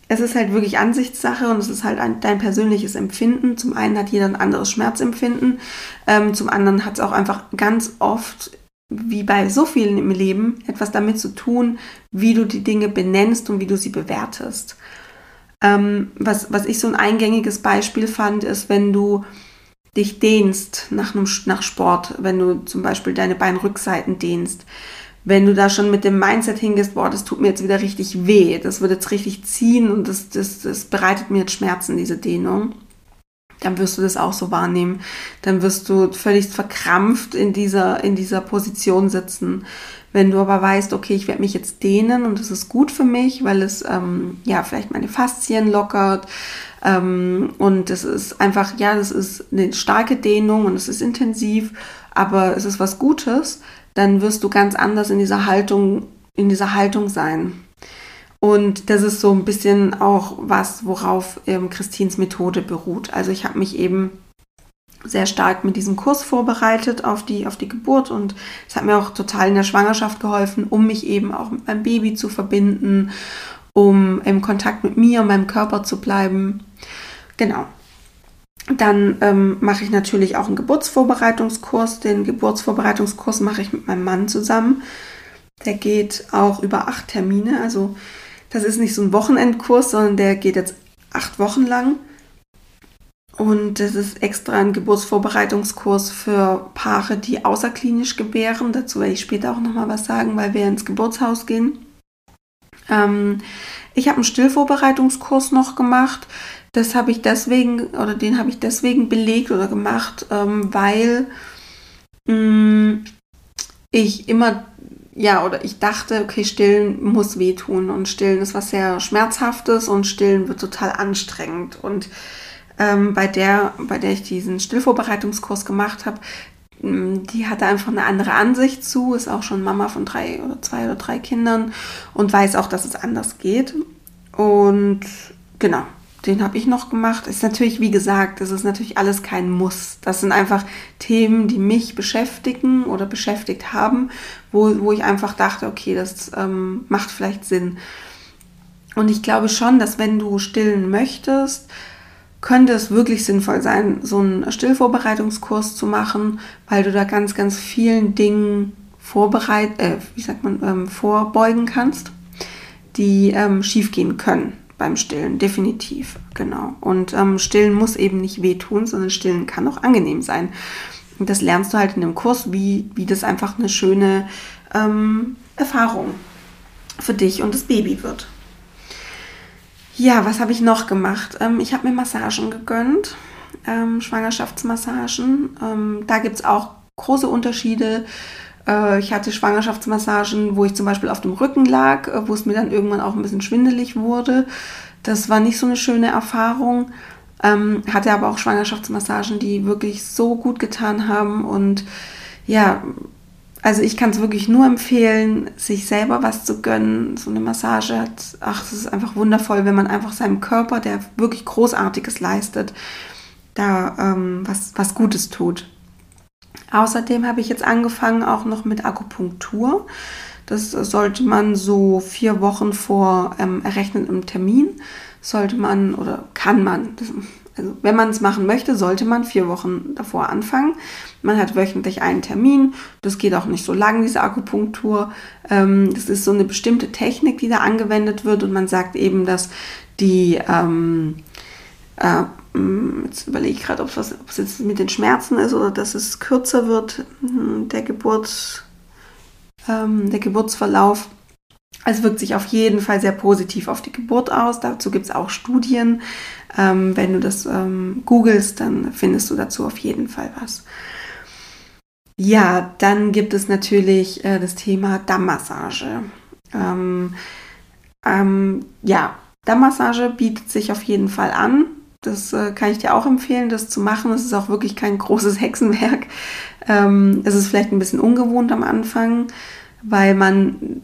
es ist halt wirklich Ansichtssache und es ist halt ein, dein persönliches Empfinden. Zum einen hat jeder ein anderes Schmerzempfinden. Ähm, zum anderen hat es auch einfach ganz oft wie bei so vielen im Leben etwas damit zu tun, wie du die Dinge benennst und wie du sie bewertest. Ähm, was, was ich so ein eingängiges Beispiel fand, ist, wenn du dich dehnst nach, einem, nach Sport, wenn du zum Beispiel deine Beinrückseiten dehnst, wenn du da schon mit dem Mindset hingehst, boah, das tut mir jetzt wieder richtig weh, das wird jetzt richtig ziehen und das, das, das bereitet mir jetzt Schmerzen, diese Dehnung, dann wirst du das auch so wahrnehmen. Dann wirst du völlig verkrampft in dieser, in dieser Position sitzen. Wenn du aber weißt, okay, ich werde mich jetzt dehnen und das ist gut für mich, weil es ähm, ja vielleicht meine Faszien lockert ähm, und es ist einfach, ja, das ist eine starke Dehnung und es ist intensiv, aber es ist was Gutes, dann wirst du ganz anders in dieser Haltung, in dieser Haltung sein. Und das ist so ein bisschen auch was, worauf ähm, Christins Methode beruht. Also ich habe mich eben sehr stark mit diesem Kurs vorbereitet auf die, auf die Geburt und es hat mir auch total in der Schwangerschaft geholfen, um mich eben auch mit meinem Baby zu verbinden, um im Kontakt mit mir und meinem Körper zu bleiben. Genau. Dann ähm, mache ich natürlich auch einen Geburtsvorbereitungskurs. Den Geburtsvorbereitungskurs mache ich mit meinem Mann zusammen. Der geht auch über acht Termine. Also das ist nicht so ein Wochenendkurs, sondern der geht jetzt acht Wochen lang. Und das ist extra ein Geburtsvorbereitungskurs für Paare, die außerklinisch gebären. Dazu werde ich später auch nochmal was sagen, weil wir ins Geburtshaus gehen. Ähm, ich habe einen Stillvorbereitungskurs noch gemacht. Das habe ich deswegen, oder den habe ich deswegen belegt oder gemacht, ähm, weil mh, mm, ich immer ja, oder ich dachte, okay, stillen muss wehtun und stillen ist was sehr Schmerzhaftes und stillen wird total anstrengend. Und ähm, bei der, bei der ich diesen Stillvorbereitungskurs gemacht habe, mm, die hatte einfach eine andere Ansicht zu, ist auch schon Mama von drei oder zwei oder drei Kindern und weiß auch, dass es anders geht. Und genau, den habe ich noch gemacht. Ist natürlich, wie gesagt, das ist natürlich alles kein Muss. Das sind einfach Themen, die mich beschäftigen oder beschäftigt haben, wo, wo ich einfach dachte, okay, das ähm, macht vielleicht Sinn. Und ich glaube schon, dass wenn du stillen möchtest, könnte es wirklich sinnvoll sein, so einen Stillvorbereitungskurs zu machen, weil du da ganz, ganz vielen Dingen vorbereit, äh, wie sagt man, ähm, vorbeugen kannst, die ähm, schiefgehen können beim Stillen, definitiv, genau. Und ähm, Stillen muss eben nicht wehtun, sondern Stillen kann auch angenehm sein. Und das lernst du halt in dem Kurs, wie, wie das einfach eine schöne ähm, Erfahrung für dich und das Baby wird. Ja, was habe ich noch gemacht? Ähm, ich habe mir Massagen gegönnt, ähm, Schwangerschaftsmassagen. Ähm, da gibt es auch große Unterschiede äh, ich hatte Schwangerschaftsmassagen, wo ich zum Beispiel auf dem Rücken lag, äh, wo es mir dann irgendwann auch ein bisschen schwindelig wurde. Das war nicht so eine schöne Erfahrung. Ähm, hatte aber auch Schwangerschaftsmassagen, die wirklich so gut getan haben. Und ja, also ich kann es wirklich nur empfehlen, sich selber was zu gönnen. So eine Massage hat, ach, es ist einfach wundervoll, wenn man einfach seinem Körper, der wirklich Großartiges leistet, da ähm, was, was Gutes tut. Außerdem habe ich jetzt angefangen auch noch mit Akupunktur. Das sollte man so vier Wochen vor ähm, errechnetem Termin, sollte man oder kann man, also wenn man es machen möchte, sollte man vier Wochen davor anfangen. Man hat wöchentlich einen Termin. Das geht auch nicht so lang, diese Akupunktur. Ähm, das ist so eine bestimmte Technik, die da angewendet wird und man sagt eben, dass die ähm, äh, hm, jetzt überlege ich gerade, ob es jetzt mit den Schmerzen ist oder dass es kürzer wird, hm, der, Geburts, ähm, der Geburtsverlauf. Es wirkt sich auf jeden Fall sehr positiv auf die Geburt aus. Dazu gibt es auch Studien. Ähm, wenn du das ähm, googelst, dann findest du dazu auf jeden Fall was. Ja, dann gibt es natürlich äh, das Thema Dammmassage. Ähm, ähm, ja, Dammmassage bietet sich auf jeden Fall an. Das äh, kann ich dir auch empfehlen, das zu machen. Es ist auch wirklich kein großes Hexenwerk. Ähm, es ist vielleicht ein bisschen ungewohnt am Anfang, weil man,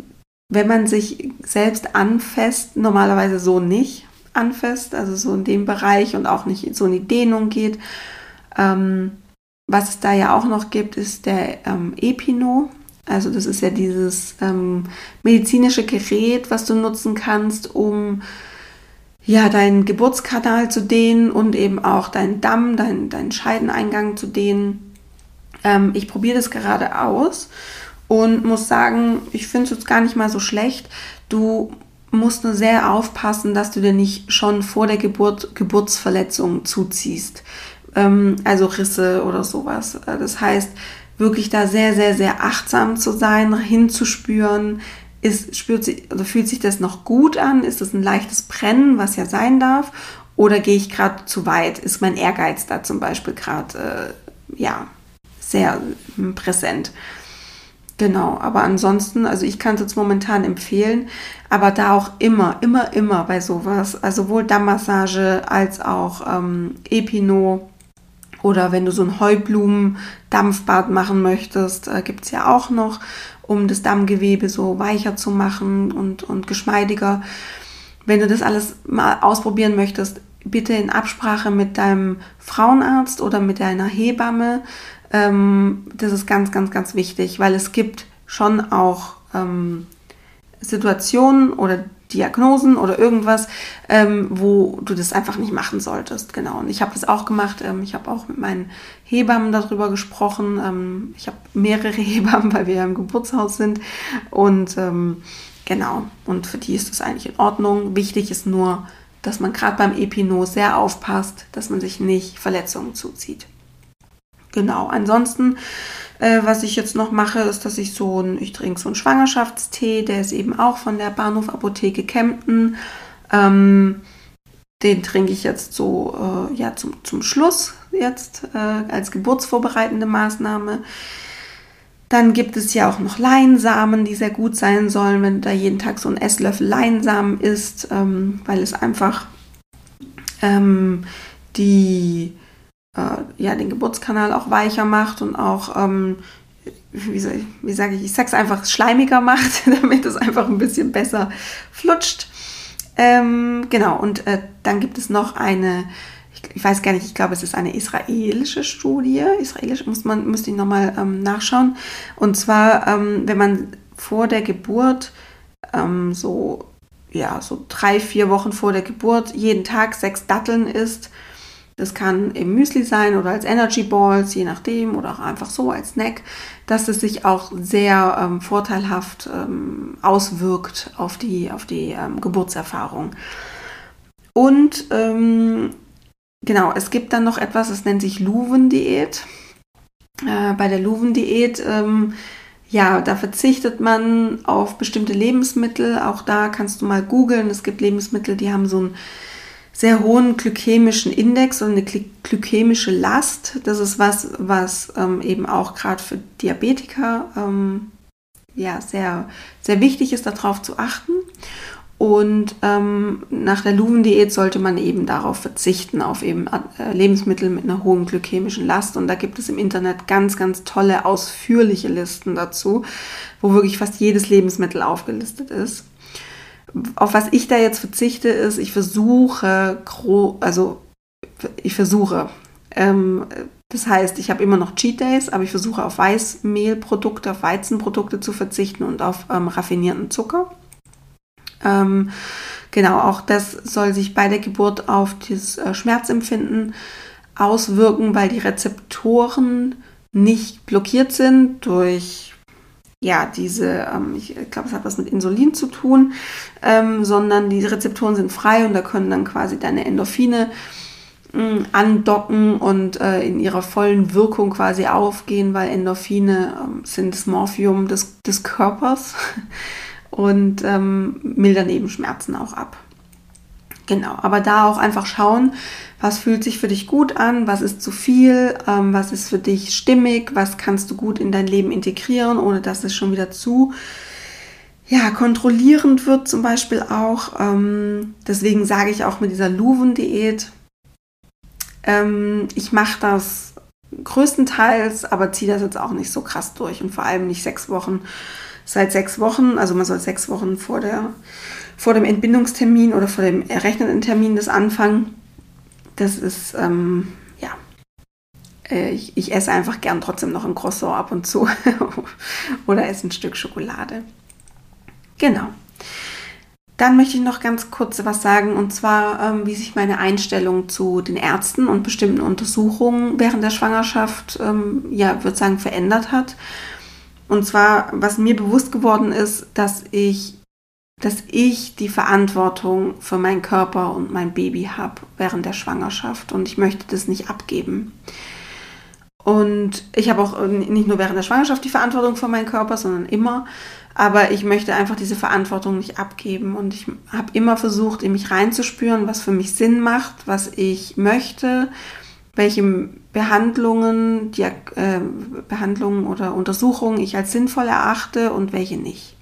wenn man sich selbst anfasst, normalerweise so nicht anfasst, also so in dem Bereich und auch nicht so in die Dehnung geht. Ähm, was es da ja auch noch gibt, ist der ähm, Epino. Also das ist ja dieses ähm, medizinische Gerät, was du nutzen kannst, um ja, deinen Geburtskanal zu dehnen und eben auch deinen Damm, deinen, deinen Scheideneingang zu dehnen. Ähm, ich probiere das gerade aus und muss sagen, ich finde es jetzt gar nicht mal so schlecht. Du musst nur sehr aufpassen, dass du dir nicht schon vor der Geburt Geburtsverletzungen zuziehst. Ähm, also Risse oder sowas. Das heißt, wirklich da sehr, sehr, sehr achtsam zu sein, hinzuspüren, ist, spürt sich, oder fühlt sich das noch gut an? Ist das ein leichtes Brennen, was ja sein darf? Oder gehe ich gerade zu weit? Ist mein Ehrgeiz da zum Beispiel gerade äh, ja, sehr hm, präsent? Genau, aber ansonsten, also ich kann es jetzt momentan empfehlen, aber da auch immer, immer, immer bei sowas, also sowohl Dammmassage als auch ähm, Epino oder wenn du so ein Heublumen-Dampfbad machen möchtest, äh, gibt es ja auch noch, um das Dammgewebe so weicher zu machen und, und geschmeidiger. Wenn du das alles mal ausprobieren möchtest, bitte in Absprache mit deinem Frauenarzt oder mit deiner Hebamme ähm, das ist ganz, ganz, ganz wichtig, weil es gibt schon auch ähm, Situationen oder Diagnosen oder irgendwas, ähm, wo du das einfach nicht machen solltest. Genau. Und ich habe das auch gemacht. Ähm, ich habe auch mit meinen Hebammen darüber gesprochen. Ähm, ich habe mehrere Hebammen, weil wir ja im Geburtshaus sind. Und ähm, genau. Und für die ist das eigentlich in Ordnung. Wichtig ist nur, dass man gerade beim Epino sehr aufpasst, dass man sich nicht Verletzungen zuzieht. Genau, ansonsten, äh, was ich jetzt noch mache, ist, dass ich so ein, ich trinke so einen Schwangerschaftstee, der ist eben auch von der Bahnhof-Apotheke Kempten. Ähm, den trinke ich jetzt so äh, ja, zum, zum Schluss jetzt äh, als geburtsvorbereitende Maßnahme. Dann gibt es ja auch noch Leinsamen, die sehr gut sein sollen, wenn da jeden Tag so einen Esslöffel Leinsamen isst, ähm, weil es einfach ähm, die äh, ja, den Geburtskanal auch weicher macht und auch, ähm, wie, ich, wie sage ich, ich sag's einfach, schleimiger macht, damit es einfach ein bisschen besser flutscht. Ähm, genau, und äh, dann gibt es noch eine, ich, ich, weiß gar nicht, ich glaube, es ist eine israelische Studie. Israelisch muss man, müsste ich nochmal ähm, nachschauen. Und zwar, ähm, wenn man vor der Geburt ähm, so, ja, so drei, vier Wochen vor der Geburt jeden Tag sechs Datteln isst, das kann im Müsli sein oder als Energy Balls, je nachdem, oder auch einfach so als Snack, dass es sich auch sehr ähm, vorteilhaft ähm, auswirkt auf die, auf die ähm, Geburtserfahrung. Und ähm, genau, es gibt dann noch etwas, das nennt sich Luven-Diät. Äh, bei der Luven-Diät, ähm, ja, da verzichtet man auf bestimmte Lebensmittel. Auch da kannst du mal googeln. Es gibt Lebensmittel, die haben so ein sehr hohen glykämischen Index und eine glykämische Last. Das ist was, was ähm, eben auch gerade für Diabetiker ähm, ja, sehr, sehr wichtig ist, darauf zu achten. Und ähm, nach der Luven-Diät sollte man eben darauf verzichten, auf eben äh, Lebensmittel mit einer hohen glykämischen Last. Und da gibt es im Internet ganz, ganz tolle, ausführliche Listen dazu, wo wirklich fast jedes Lebensmittel aufgelistet ist auf was ich da jetzt verzichte, ist, ich versuche, also ich versuche, ähm, das heißt, ich habe immer noch Cheat Days, aber ich versuche auf Weißmehlprodukte, auf Weizenprodukte zu verzichten und auf ähm, raffinierten Zucker. Ähm, genau, auch das soll sich bei der Geburt auf das äh, Schmerzempfinden auswirken, weil die Rezeptoren nicht blockiert sind durch ja, diese, ähm, ich glaube, es hat was mit Insulin zu tun, ähm, sondern die Rezeptoren sind frei und da können dann quasi deine Endorphine mh, mm, andocken und äh, in ihrer vollen Wirkung quasi aufgehen, weil Endorphine ähm, sind das Morphium des, des Körpers und ähm, mildern eben Schmerzen auch ab. Genau, aber da auch einfach schauen, was fühlt sich für dich gut an, was ist zu viel, ähm, was ist für dich stimmig, was kannst du gut in dein Leben integrieren, ohne dass es schon wieder zu ja, kontrollierend wird zum Beispiel auch. Ähm, deswegen sage ich auch mit dieser Luven-Diät, ähm, ich mache das größtenteils, aber ziehe das jetzt auch nicht so krass durch und vor allem nicht sechs Wochen. Seit sechs Wochen, also man soll sechs Wochen vor der vor dem Entbindungstermin oder vor dem errechneten Termin das anfangen. Das ist, ähm, ja, äh, ich, ich, esse einfach gern trotzdem noch ein Croissant ab und zu oder esse ein Stück Schokolade. Genau. Dann möchte ich noch ganz kurz was sagen, und zwar, ähm, wie sich meine Einstellung zu den Ärzten und bestimmten Untersuchungen während der Schwangerschaft, ähm, ja, würde sagen, verändert hat. Und zwar, was mir bewusst geworden ist, dass ich dass ich die Verantwortung für meinen Körper und mein Baby habe während der Schwangerschaft und ich möchte das nicht abgeben. Und ich habe auch nicht nur während der Schwangerschaft die Verantwortung für meinen Körper, sondern immer. Aber ich möchte einfach diese Verantwortung nicht abgeben. Und ich habe immer versucht, in mich reinzuspüren, was für mich Sinn macht, was ich möchte, welche Behandlungen, die, äh, Behandlungen oder Untersuchungen ich als sinnvoll erachte und welche nicht.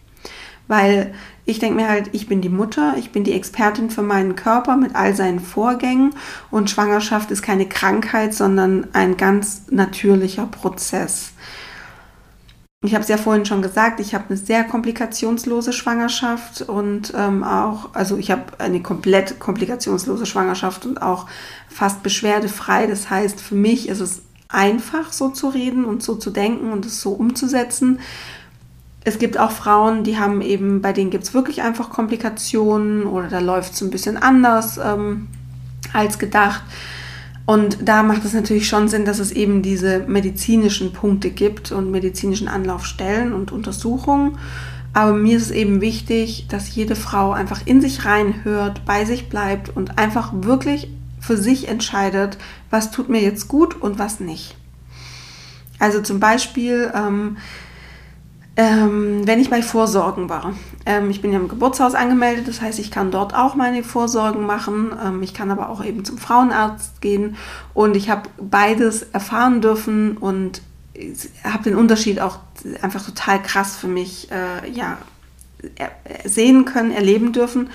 Weil ich denke mir halt, ich bin die Mutter, ich bin die Expertin für meinen Körper mit all seinen Vorgängen und Schwangerschaft ist keine Krankheit, sondern ein ganz natürlicher Prozess. Ich habe es ja vorhin schon gesagt, ich habe eine sehr komplikationslose Schwangerschaft und ähm, auch, also ich habe eine komplett komplikationslose Schwangerschaft und auch fast beschwerdefrei. Das heißt, für mich ist es einfach so zu reden und so zu denken und es so umzusetzen. Es gibt auch Frauen, die haben eben, bei denen gibt es wirklich einfach Komplikationen oder da läuft es ein bisschen anders ähm, als gedacht. Und da macht es natürlich schon Sinn, dass es eben diese medizinischen Punkte gibt und medizinischen Anlaufstellen und Untersuchungen. Aber mir ist es eben wichtig, dass jede Frau einfach in sich reinhört, bei sich bleibt und einfach wirklich für sich entscheidet, was tut mir jetzt gut und was nicht. Also zum Beispiel, ähm, ähm, wenn ich bei Vorsorgen war. Ähm, ich bin ja im Geburtshaus angemeldet, das heißt, ich kann dort auch meine Vorsorgen machen. Ähm, ich kann aber auch eben zum Frauenarzt gehen und ich habe beides erfahren dürfen und habe den Unterschied auch einfach total krass für mich äh, ja, sehen können, erleben dürfen.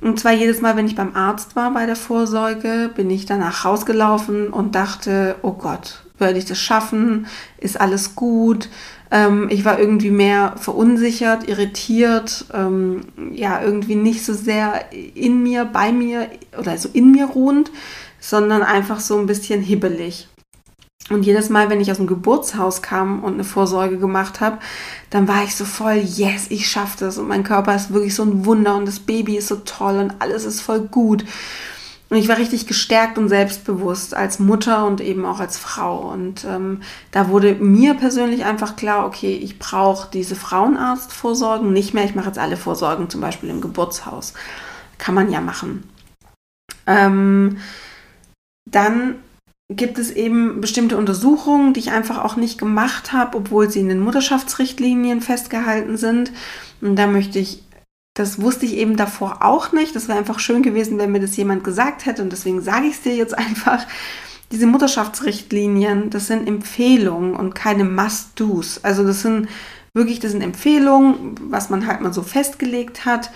Und zwar jedes Mal, wenn ich beim Arzt war bei der Vorsorge, bin ich danach rausgelaufen und dachte, oh Gott, werde ich das schaffen? Ist alles gut? Ähm, ich war irgendwie mehr verunsichert, irritiert, ähm, ja, irgendwie nicht so sehr in mir, bei mir oder so in mir ruhend, sondern einfach so ein bisschen hibbelig. Und jedes Mal, wenn ich aus dem Geburtshaus kam und eine Vorsorge gemacht habe, dann war ich so voll, yes, ich schaffe das und mein Körper ist wirklich so ein Wunder und das Baby ist so toll und alles ist voll gut. Und ich war richtig gestärkt und selbstbewusst als Mutter und eben auch als Frau. Und ähm, da wurde mir persönlich einfach klar, okay, ich brauche diese Frauenarztvorsorgen nicht mehr. Ich mache jetzt alle Vorsorgen, zum Beispiel im Geburtshaus. Kann man ja machen. Ähm, dann gibt es eben bestimmte Untersuchungen, die ich einfach auch nicht gemacht habe, obwohl sie in den Mutterschaftsrichtlinien festgehalten sind. Und da möchte ich das wusste ich eben davor auch nicht. Das wäre einfach schön gewesen, wenn mir das jemand gesagt hätte. Und deswegen sage ich es dir jetzt einfach. Diese Mutterschaftsrichtlinien, das sind Empfehlungen und keine Must-Dos. Also das sind wirklich, das sind Empfehlungen, was man halt mal so festgelegt hat.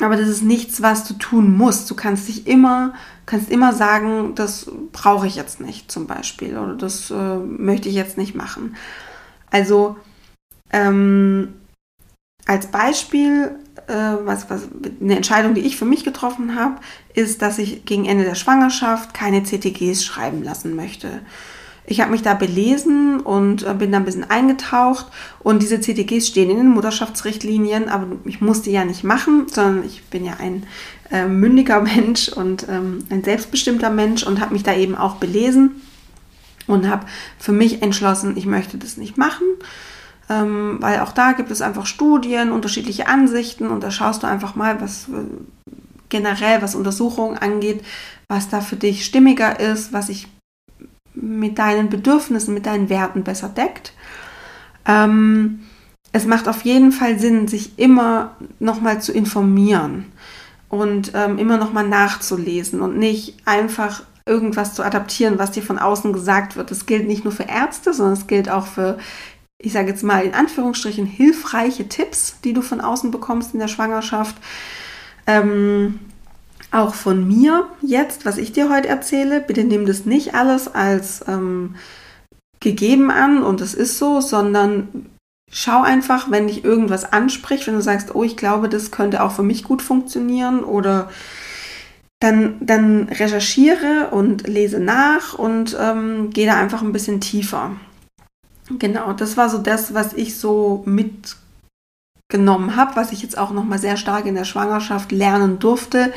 Aber das ist nichts, was du tun musst. Du kannst dich immer, kannst immer sagen, das brauche ich jetzt nicht, zum Beispiel, oder das äh, möchte ich jetzt nicht machen. Also ähm, als Beispiel, äh, was, was, eine Entscheidung, die ich für mich getroffen habe, ist, dass ich gegen Ende der Schwangerschaft keine CTGs schreiben lassen möchte. Ich habe mich da belesen und äh, bin da ein bisschen eingetaucht und diese CTGs stehen in den Mutterschaftsrichtlinien, aber ich musste ja nicht machen, sondern ich bin ja ein äh, mündiger Mensch und ähm, ein selbstbestimmter Mensch und habe mich da eben auch belesen und habe für mich entschlossen, ich möchte das nicht machen ähm, weil auch da gibt es einfach Studien, unterschiedliche Ansichten und da schaust du einfach mal, was äh, generell, was Untersuchungen angeht, was da für dich stimmiger ist, was sich mit deinen Bedürfnissen, mit deinen Werten besser deckt. Ähm, es macht auf jeden Fall Sinn, sich immer nochmal zu informieren und ähm, immer nochmal nachzulesen und nicht einfach irgendwas zu adaptieren, was dir von außen gesagt wird. Das gilt nicht nur für Ärzte, sondern es gilt auch für ich sage jetzt mal in Anführungsstrichen, hilfreiche Tipps, die du von außen bekommst in der Schwangerschaft. Ähm, auch von mir jetzt, was ich dir heute erzähle. Bitte nimm das nicht alles als ähm, gegeben an und es ist so, sondern schau einfach, wenn dich irgendwas anspricht, wenn du sagst, oh, ich glaube, das könnte auch für mich gut funktionieren oder dann, dann recherchiere und lese nach und ähm, gehe da einfach ein bisschen tiefer. Genau, das war so das, was ich so mitgenommen habe, was ich jetzt auch noch mal sehr stark in der Schwangerschaft lernen durfte.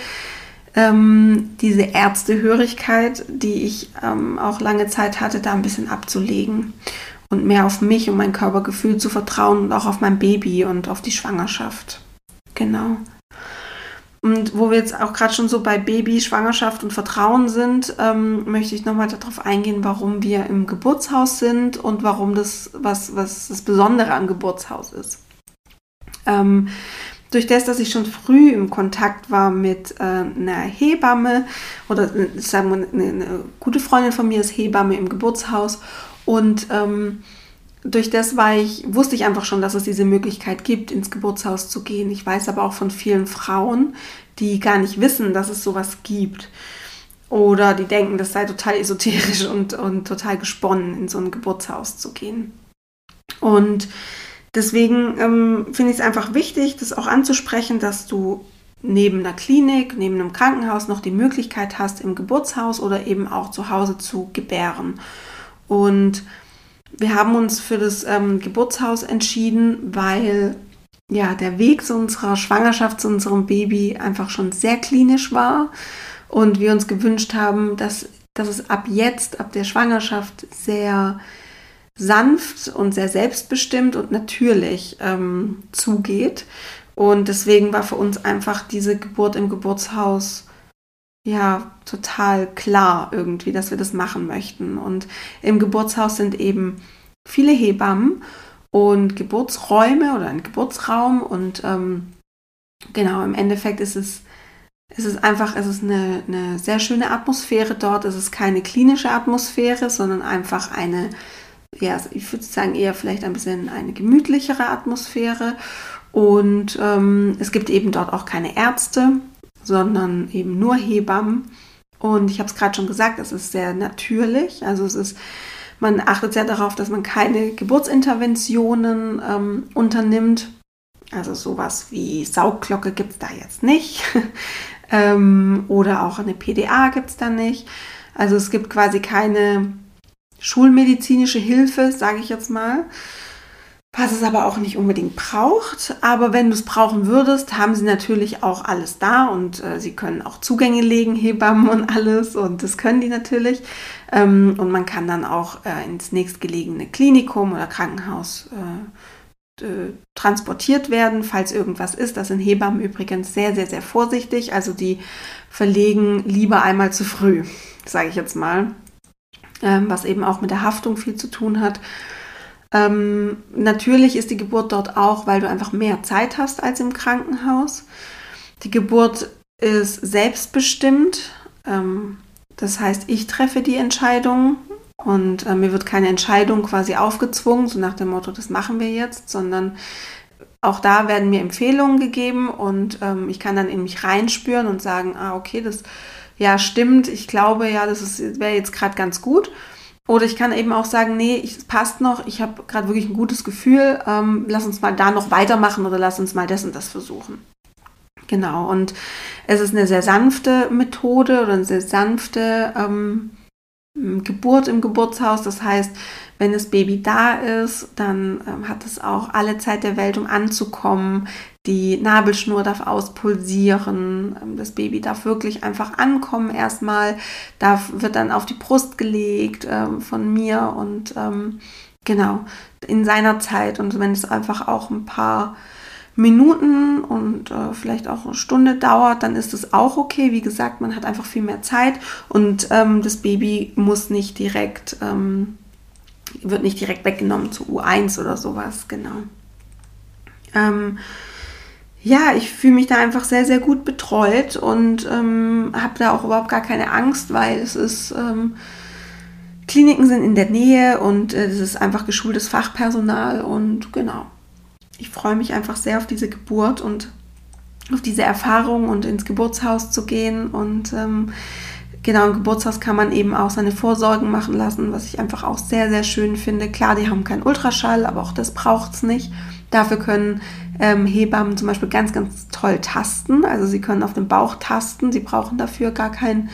Ähm, diese Ärztehörigkeit, die ich ähm, auch lange Zeit hatte, da ein bisschen abzulegen und mehr auf mich und mein Körpergefühl zu vertrauen und auch auf mein Baby und auf die Schwangerschaft. Genau. Und wo wir jetzt auch gerade schon so bei Baby, Schwangerschaft und Vertrauen sind, ähm, möchte ich nochmal darauf eingehen, warum wir im Geburtshaus sind und warum das, was, was das Besondere am Geburtshaus ist. Ähm, durch das, dass ich schon früh im Kontakt war mit äh, einer Hebamme oder äh, sagen wir, eine, eine, gute Freundin von mir ist Hebamme im Geburtshaus und ähm, durch das war ich, wusste ich einfach schon, dass es diese Möglichkeit gibt, ins Geburtshaus zu gehen. Ich weiß aber auch von vielen Frauen, die gar nicht wissen, dass es sowas gibt. Oder die denken, das sei total esoterisch und, und total gesponnen, in so ein Geburtshaus zu gehen. Und deswegen ähm, finde ich es einfach wichtig, das auch anzusprechen, dass du neben einer Klinik, neben einem Krankenhaus noch die Möglichkeit hast, im Geburtshaus oder eben auch zu Hause zu gebären. Und wir haben uns für das ähm, Geburtshaus entschieden, weil ja der Weg zu unserer Schwangerschaft, zu unserem Baby einfach schon sehr klinisch war und wir uns gewünscht haben, dass, dass es ab jetzt, ab der Schwangerschaft sehr sanft und sehr selbstbestimmt und natürlich ähm, zugeht. Und deswegen war für uns einfach diese Geburt im Geburtshaus ja total klar irgendwie, dass wir das machen möchten. Und im Geburtshaus sind eben viele Hebammen und Geburtsräume oder ein Geburtsraum. Und ähm, genau, im Endeffekt ist es, es ist einfach, es ist eine, eine sehr schöne Atmosphäre dort. Es ist keine klinische Atmosphäre, sondern einfach eine, ja, ich würde sagen, eher vielleicht ein bisschen eine gemütlichere Atmosphäre. Und ähm, es gibt eben dort auch keine Ärzte sondern eben nur Hebammen. Und ich habe es gerade schon gesagt, es ist sehr natürlich. Also es ist, man achtet sehr darauf, dass man keine Geburtsinterventionen ähm, unternimmt. Also sowas wie Saugglocke gibt es da jetzt nicht. ähm, oder auch eine PDA gibt es da nicht. Also es gibt quasi keine schulmedizinische Hilfe, sage ich jetzt mal was es aber auch nicht unbedingt braucht. Aber wenn du es brauchen würdest, haben sie natürlich auch alles da und äh, sie können auch Zugänge legen, Hebammen und alles und das können die natürlich. Ähm, und man kann dann auch äh, ins nächstgelegene Klinikum oder Krankenhaus äh, transportiert werden, falls irgendwas ist. Das sind Hebammen übrigens sehr, sehr, sehr vorsichtig. Also die verlegen lieber einmal zu früh, sage ich jetzt mal. Ähm, was eben auch mit der Haftung viel zu tun hat. Ähm, natürlich ist die Geburt dort auch, weil du einfach mehr Zeit hast als im Krankenhaus. Die Geburt ist selbstbestimmt. Ähm, das heißt, ich treffe die Entscheidung und äh, mir wird keine Entscheidung quasi aufgezwungen, so nach dem Motto, das machen wir jetzt, sondern auch da werden mir Empfehlungen gegeben und ähm, ich kann dann in mich reinspüren und sagen, ah, okay, das ja stimmt, ich glaube ja, das wäre jetzt gerade ganz gut. Oder ich kann eben auch sagen, nee, es passt noch, ich habe gerade wirklich ein gutes Gefühl, ähm, lass uns mal da noch weitermachen oder lass uns mal das und das versuchen. Genau, und es ist eine sehr sanfte Methode oder eine sehr sanfte ähm, Geburt im Geburtshaus. Das heißt, wenn das Baby da ist, dann ähm, hat es auch alle Zeit der Welt, um anzukommen. Die Nabelschnur darf auspulsieren. Ähm, das Baby darf wirklich einfach ankommen erstmal. Darf, wird dann auf die Brust gelegt ähm, von mir und ähm, genau in seiner Zeit. Und wenn es einfach auch ein paar Minuten und äh, vielleicht auch eine Stunde dauert, dann ist es auch okay. Wie gesagt, man hat einfach viel mehr Zeit und ähm, das Baby muss nicht direkt ähm, wird nicht direkt weggenommen zu U1 oder sowas, genau. Ähm, ja, ich fühle mich da einfach sehr, sehr gut betreut und ähm, habe da auch überhaupt gar keine Angst, weil es ist, ähm, Kliniken sind in der Nähe und äh, es ist einfach geschultes Fachpersonal und genau. Ich freue mich einfach sehr auf diese Geburt und auf diese Erfahrung und ins Geburtshaus zu gehen und ähm, Genau, im Geburtshaus kann man eben auch seine Vorsorgen machen lassen, was ich einfach auch sehr, sehr schön finde. Klar, die haben keinen Ultraschall, aber auch das braucht es nicht. Dafür können ähm, Hebammen zum Beispiel ganz, ganz toll tasten. Also sie können auf dem Bauch tasten. Sie brauchen dafür gar kein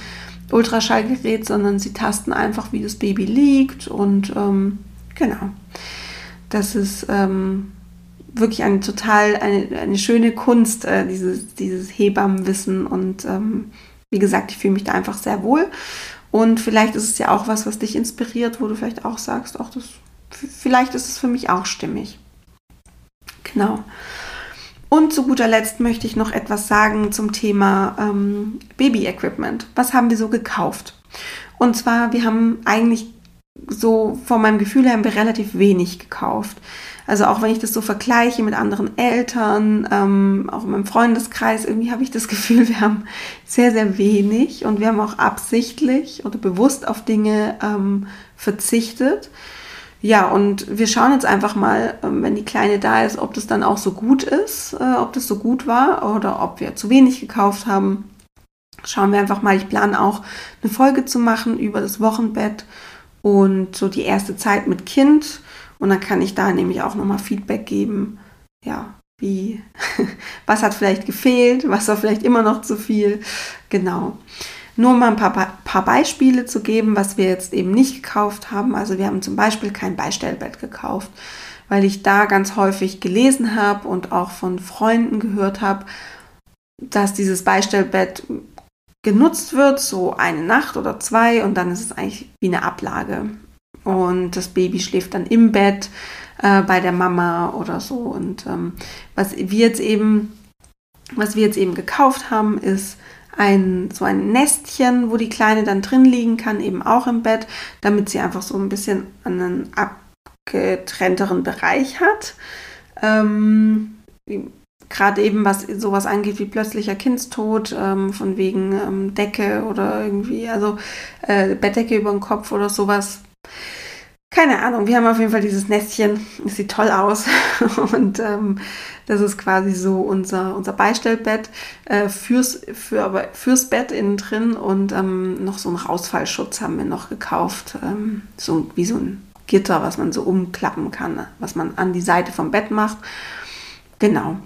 Ultraschallgerät, sondern sie tasten einfach, wie das Baby liegt. Und ähm, genau, das ist ähm, wirklich eine total, eine, eine schöne Kunst, äh, dieses, dieses Hebammenwissen und ähm, wie gesagt, ich fühle mich da einfach sehr wohl. Und vielleicht ist es ja auch was, was dich inspiriert, wo du vielleicht auch sagst, auch das, vielleicht ist es für mich auch stimmig. Genau. Und zu guter Letzt möchte ich noch etwas sagen zum Thema ähm, Baby-Equipment. Was haben wir so gekauft? Und zwar, wir haben eigentlich so von meinem Gefühl her haben wir relativ wenig gekauft. Also auch wenn ich das so vergleiche mit anderen Eltern, ähm, auch in meinem Freundeskreis, irgendwie habe ich das Gefühl, wir haben sehr, sehr wenig und wir haben auch absichtlich oder bewusst auf Dinge ähm, verzichtet. Ja, und wir schauen jetzt einfach mal, ähm, wenn die Kleine da ist, ob das dann auch so gut ist, äh, ob das so gut war oder ob wir zu wenig gekauft haben. Schauen wir einfach mal. Ich plane auch eine Folge zu machen über das Wochenbett und so die erste Zeit mit Kind. Und dann kann ich da nämlich auch nochmal Feedback geben. Ja, wie, was hat vielleicht gefehlt, was war vielleicht immer noch zu viel. Genau. Nur mal ein paar, paar Beispiele zu geben, was wir jetzt eben nicht gekauft haben. Also wir haben zum Beispiel kein Beistellbett gekauft, weil ich da ganz häufig gelesen habe und auch von Freunden gehört habe, dass dieses Beistellbett genutzt wird, so eine Nacht oder zwei und dann ist es eigentlich wie eine Ablage. Und das Baby schläft dann im Bett äh, bei der Mama oder so. Und ähm, was wir jetzt eben, was wir jetzt eben gekauft haben, ist ein, so ein Nestchen, wo die Kleine dann drin liegen kann, eben auch im Bett, damit sie einfach so ein bisschen einen abgetrennteren Bereich hat. Ähm, Gerade eben, was sowas angeht wie plötzlicher Kindstod, ähm, von wegen ähm, Decke oder irgendwie, also äh, Bettdecke über den Kopf oder sowas. Keine Ahnung, wir haben auf jeden Fall dieses Nestchen. Es sieht toll aus. Und ähm, das ist quasi so unser, unser Beistellbett äh, fürs, für, aber fürs Bett innen drin. Und ähm, noch so einen Rausfallschutz haben wir noch gekauft. Ähm, so wie so ein Gitter, was man so umklappen kann, was man an die Seite vom Bett macht. Genau.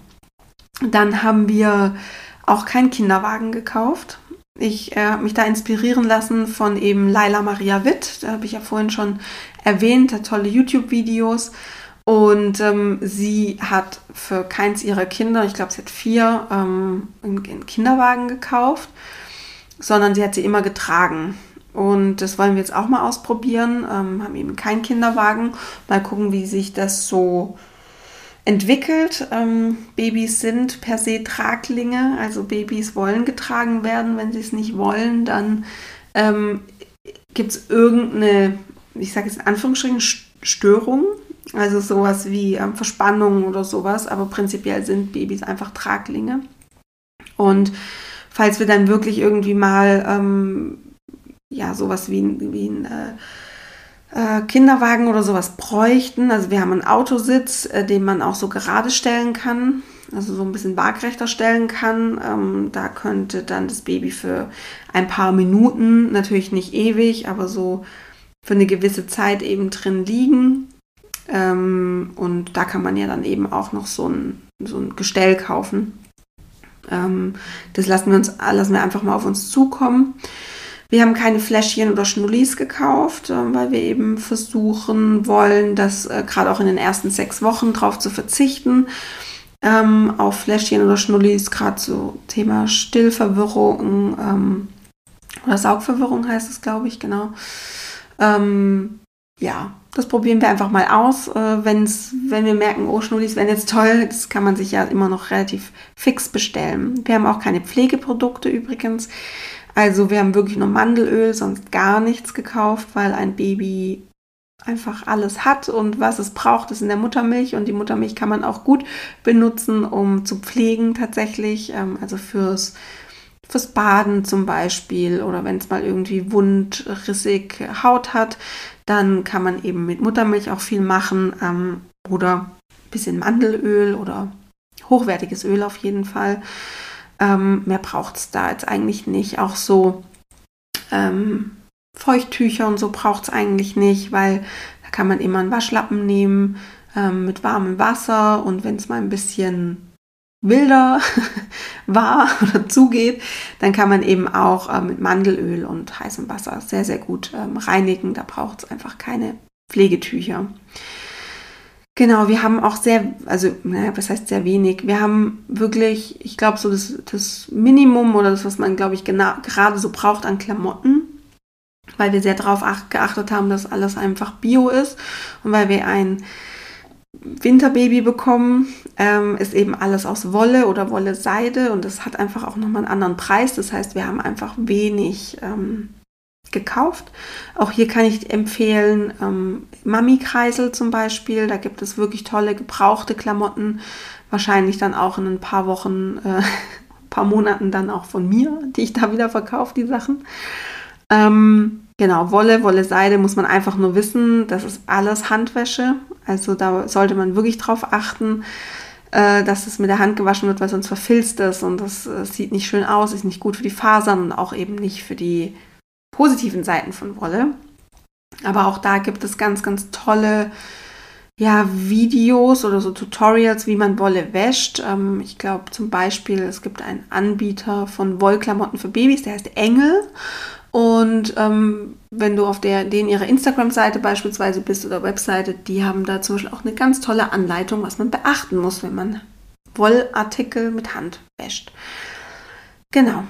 Dann haben wir auch keinen Kinderwagen gekauft. Ich äh, habe mich da inspirieren lassen von eben Laila Maria Witt, da habe ich ja vorhin schon erwähnt, hat tolle YouTube-Videos. Und ähm, sie hat für keins ihrer Kinder, ich glaube, sie hat vier, ähm, einen Kinderwagen gekauft, sondern sie hat sie immer getragen. Und das wollen wir jetzt auch mal ausprobieren. Ähm, haben eben keinen Kinderwagen. Mal gucken, wie sich das so entwickelt. Ähm, Babys sind per se Traglinge, also Babys wollen getragen werden. Wenn sie es nicht wollen, dann ähm, gibt es irgendeine, ich sage jetzt in Anführungsstrichen, Störung. Also sowas wie ähm, Verspannung oder sowas, aber prinzipiell sind Babys einfach Traglinge. Und falls wir dann wirklich irgendwie mal ähm, ja sowas wie, wie ein äh, äh, Kinderwagen oder sowas bräuchten. Also wir haben einen Autositz, äh, den man auch so gerade stellen kann, also so ein bisschen waagrechter stellen kann. Ähm, da könnte dann das Baby für ein paar Minuten, natürlich nicht ewig, aber so für eine gewisse Zeit eben drin liegen. Ähm, und da kann man ja dann eben auch noch so ein, so ein Gestell kaufen. Ähm, das lassen wir uns, lassen wir einfach mal auf uns zukommen. Wir haben keine Fläschchen oder Schnullis gekauft, äh, weil wir eben versuchen wollen, das äh, gerade auch in den ersten sechs Wochen drauf zu verzichten. Ähm, auf Fläschchen oder Schnullis, gerade so Thema Stillverwirrung ähm, oder Saugverwirrung heißt es, glaube ich, genau. Ähm, ja, das probieren wir einfach mal aus. Äh, wenn's, wenn wir merken, oh, Schnullis wären jetzt toll, das kann man sich ja immer noch relativ fix bestellen. Wir haben auch keine Pflegeprodukte übrigens. Also wir haben wirklich nur Mandelöl, sonst gar nichts gekauft, weil ein Baby einfach alles hat und was es braucht, ist in der Muttermilch und die Muttermilch kann man auch gut benutzen, um zu pflegen tatsächlich, ähm, also fürs, fürs Baden zum Beispiel oder wenn es mal irgendwie wundrissig Haut hat, dann kann man eben mit Muttermilch auch viel machen ähm, oder ein bisschen Mandelöl oder hochwertiges Öl auf jeden Fall. Ähm, mehr braucht es da jetzt eigentlich nicht. Auch so ähm, Feuchttücher und so braucht es eigentlich nicht, weil da kann man immer einen Waschlappen nehmen ähm, mit warmem Wasser und wenn es mal ein bisschen wilder war oder zugeht, dann kann man eben auch äh, mit Mandelöl und heißem Wasser sehr, sehr gut ähm, reinigen. Da braucht es einfach keine Pflegetücher. Genau, wir haben auch sehr, also, naja, was heißt sehr wenig? Wir haben wirklich, ich glaube, so das, das Minimum oder das, was man, glaube ich, gerade so braucht an Klamotten, weil wir sehr darauf geachtet haben, dass alles einfach bio ist und weil wir ein Winterbaby bekommen, ähm, ist eben alles aus Wolle oder Wolle-Seide und das hat einfach auch nochmal einen anderen Preis. Das heißt, wir haben einfach wenig ähm, gekauft. Auch hier kann ich empfehlen, ähm, Mami-Kreisel zum Beispiel. Da gibt es wirklich tolle gebrauchte Klamotten. Wahrscheinlich dann auch in ein paar Wochen, äh, paar Monaten dann auch von mir, die ich da wieder verkaufe, die Sachen. Ähm, genau, Wolle, Wolle, Seide muss man einfach nur wissen. Das ist alles Handwäsche. Also da sollte man wirklich drauf achten, äh, dass es mit der Hand gewaschen wird, weil sonst verfilzt es und das äh, sieht nicht schön aus, ist nicht gut für die Fasern und auch eben nicht für die positiven Seiten von Wolle. Aber auch da gibt es ganz, ganz tolle ja, Videos oder so Tutorials, wie man Wolle wäscht. Ähm, ich glaube zum Beispiel, es gibt einen Anbieter von Wollklamotten für Babys, der heißt Engel. Und ähm, wenn du auf der, denen ihre Instagram-Seite beispielsweise bist oder Webseite, die haben da zum Beispiel auch eine ganz tolle Anleitung, was man beachten muss, wenn man Wollartikel mit Hand wäscht. Genau.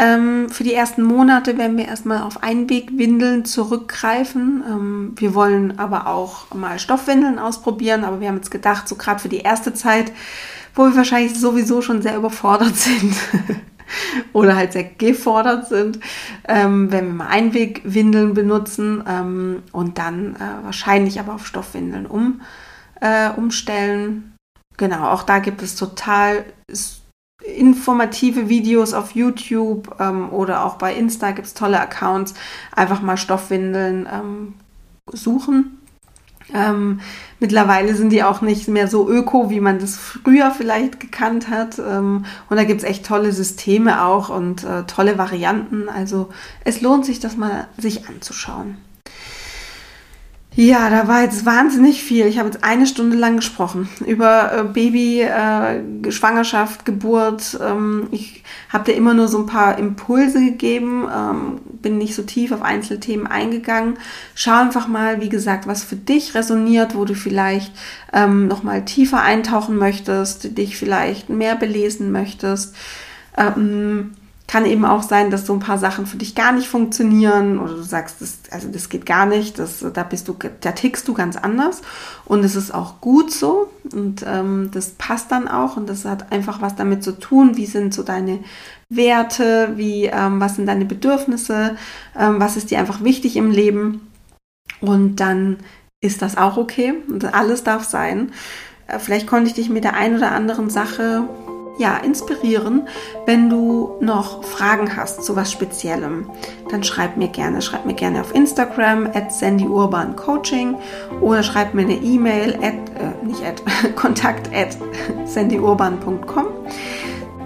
Ähm, für die ersten Monate werden wir erstmal auf Einwegwindeln zurückgreifen. Ähm, wir wollen aber auch mal Stoffwindeln ausprobieren, aber wir haben jetzt gedacht, so gerade für die erste Zeit, wo wir wahrscheinlich sowieso schon sehr überfordert sind, oder halt sehr gefordert sind, ähm, wenn wir mal Einwegwindeln benutzen ähm, und dann äh, wahrscheinlich aber auf Stoffwindeln um, äh, umstellen. Genau, auch da gibt es total informative Videos auf YouTube ähm, oder auch bei Insta gibt es tolle Accounts. Einfach mal Stoffwindeln ähm, suchen ähm, mittlerweile sind die auch nicht mehr so öko, wie man das früher vielleicht gekannt hat. Ähm, und da gibt es echt tolle Systeme auch und äh, tolle Varianten. Also es lohnt sich, das mal sich anzuschauen. Ja, da war jetzt wahnsinnig viel. Ich habe jetzt eine Stunde lang gesprochen über äh, Baby, äh, Schwangerschaft, Geburt. Ähm, ich habe dir immer nur so ein paar Impulse gegeben, ähm, bin nicht so tief auf Einzelthemen eingegangen. Schau einfach mal, wie gesagt, was für dich resoniert, wo du vielleicht ähm, nochmal tiefer eintauchen möchtest, dich vielleicht mehr belesen möchtest. Ähm, kann eben auch sein, dass so ein paar Sachen für dich gar nicht funktionieren oder du sagst, das, also das geht gar nicht, das, da bist du, da tickst du ganz anders und es ist auch gut so und ähm, das passt dann auch und das hat einfach was damit zu tun, wie sind so deine Werte, wie, ähm, was sind deine Bedürfnisse, ähm, was ist dir einfach wichtig im Leben und dann ist das auch okay und alles darf sein. Äh, vielleicht konnte ich dich mit der einen oder anderen Sache ja, inspirieren. Wenn du noch Fragen hast zu was Speziellem, dann schreib mir gerne. Schreib mir gerne auf Instagram at sandyurbancoaching oder schreib mir eine E-Mail at, äh, nicht at, kontakt at sandyurban.com.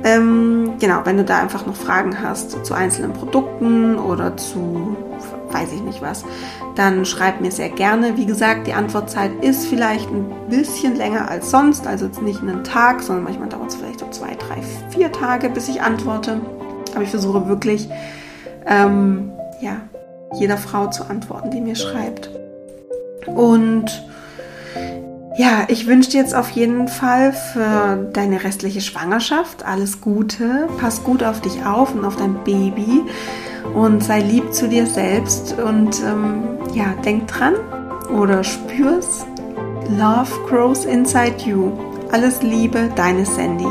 Ähm, genau, wenn du da einfach noch Fragen hast zu einzelnen Produkten oder zu weiß ich nicht was, dann schreib mir sehr gerne. Wie gesagt, die Antwortzeit ist vielleicht ein bisschen länger als sonst, also jetzt nicht einen Tag, sondern manchmal dauert es vielleicht zwei, drei, vier Tage, bis ich antworte. Aber ich versuche wirklich, ähm, ja, jeder Frau zu antworten, die mir schreibt. Und ja, ich wünsche dir jetzt auf jeden Fall für deine restliche Schwangerschaft alles Gute. Pass gut auf dich auf und auf dein Baby und sei lieb zu dir selbst und ähm, ja, denk dran oder spür's. Love grows inside you. Alles Liebe, deine Sandy.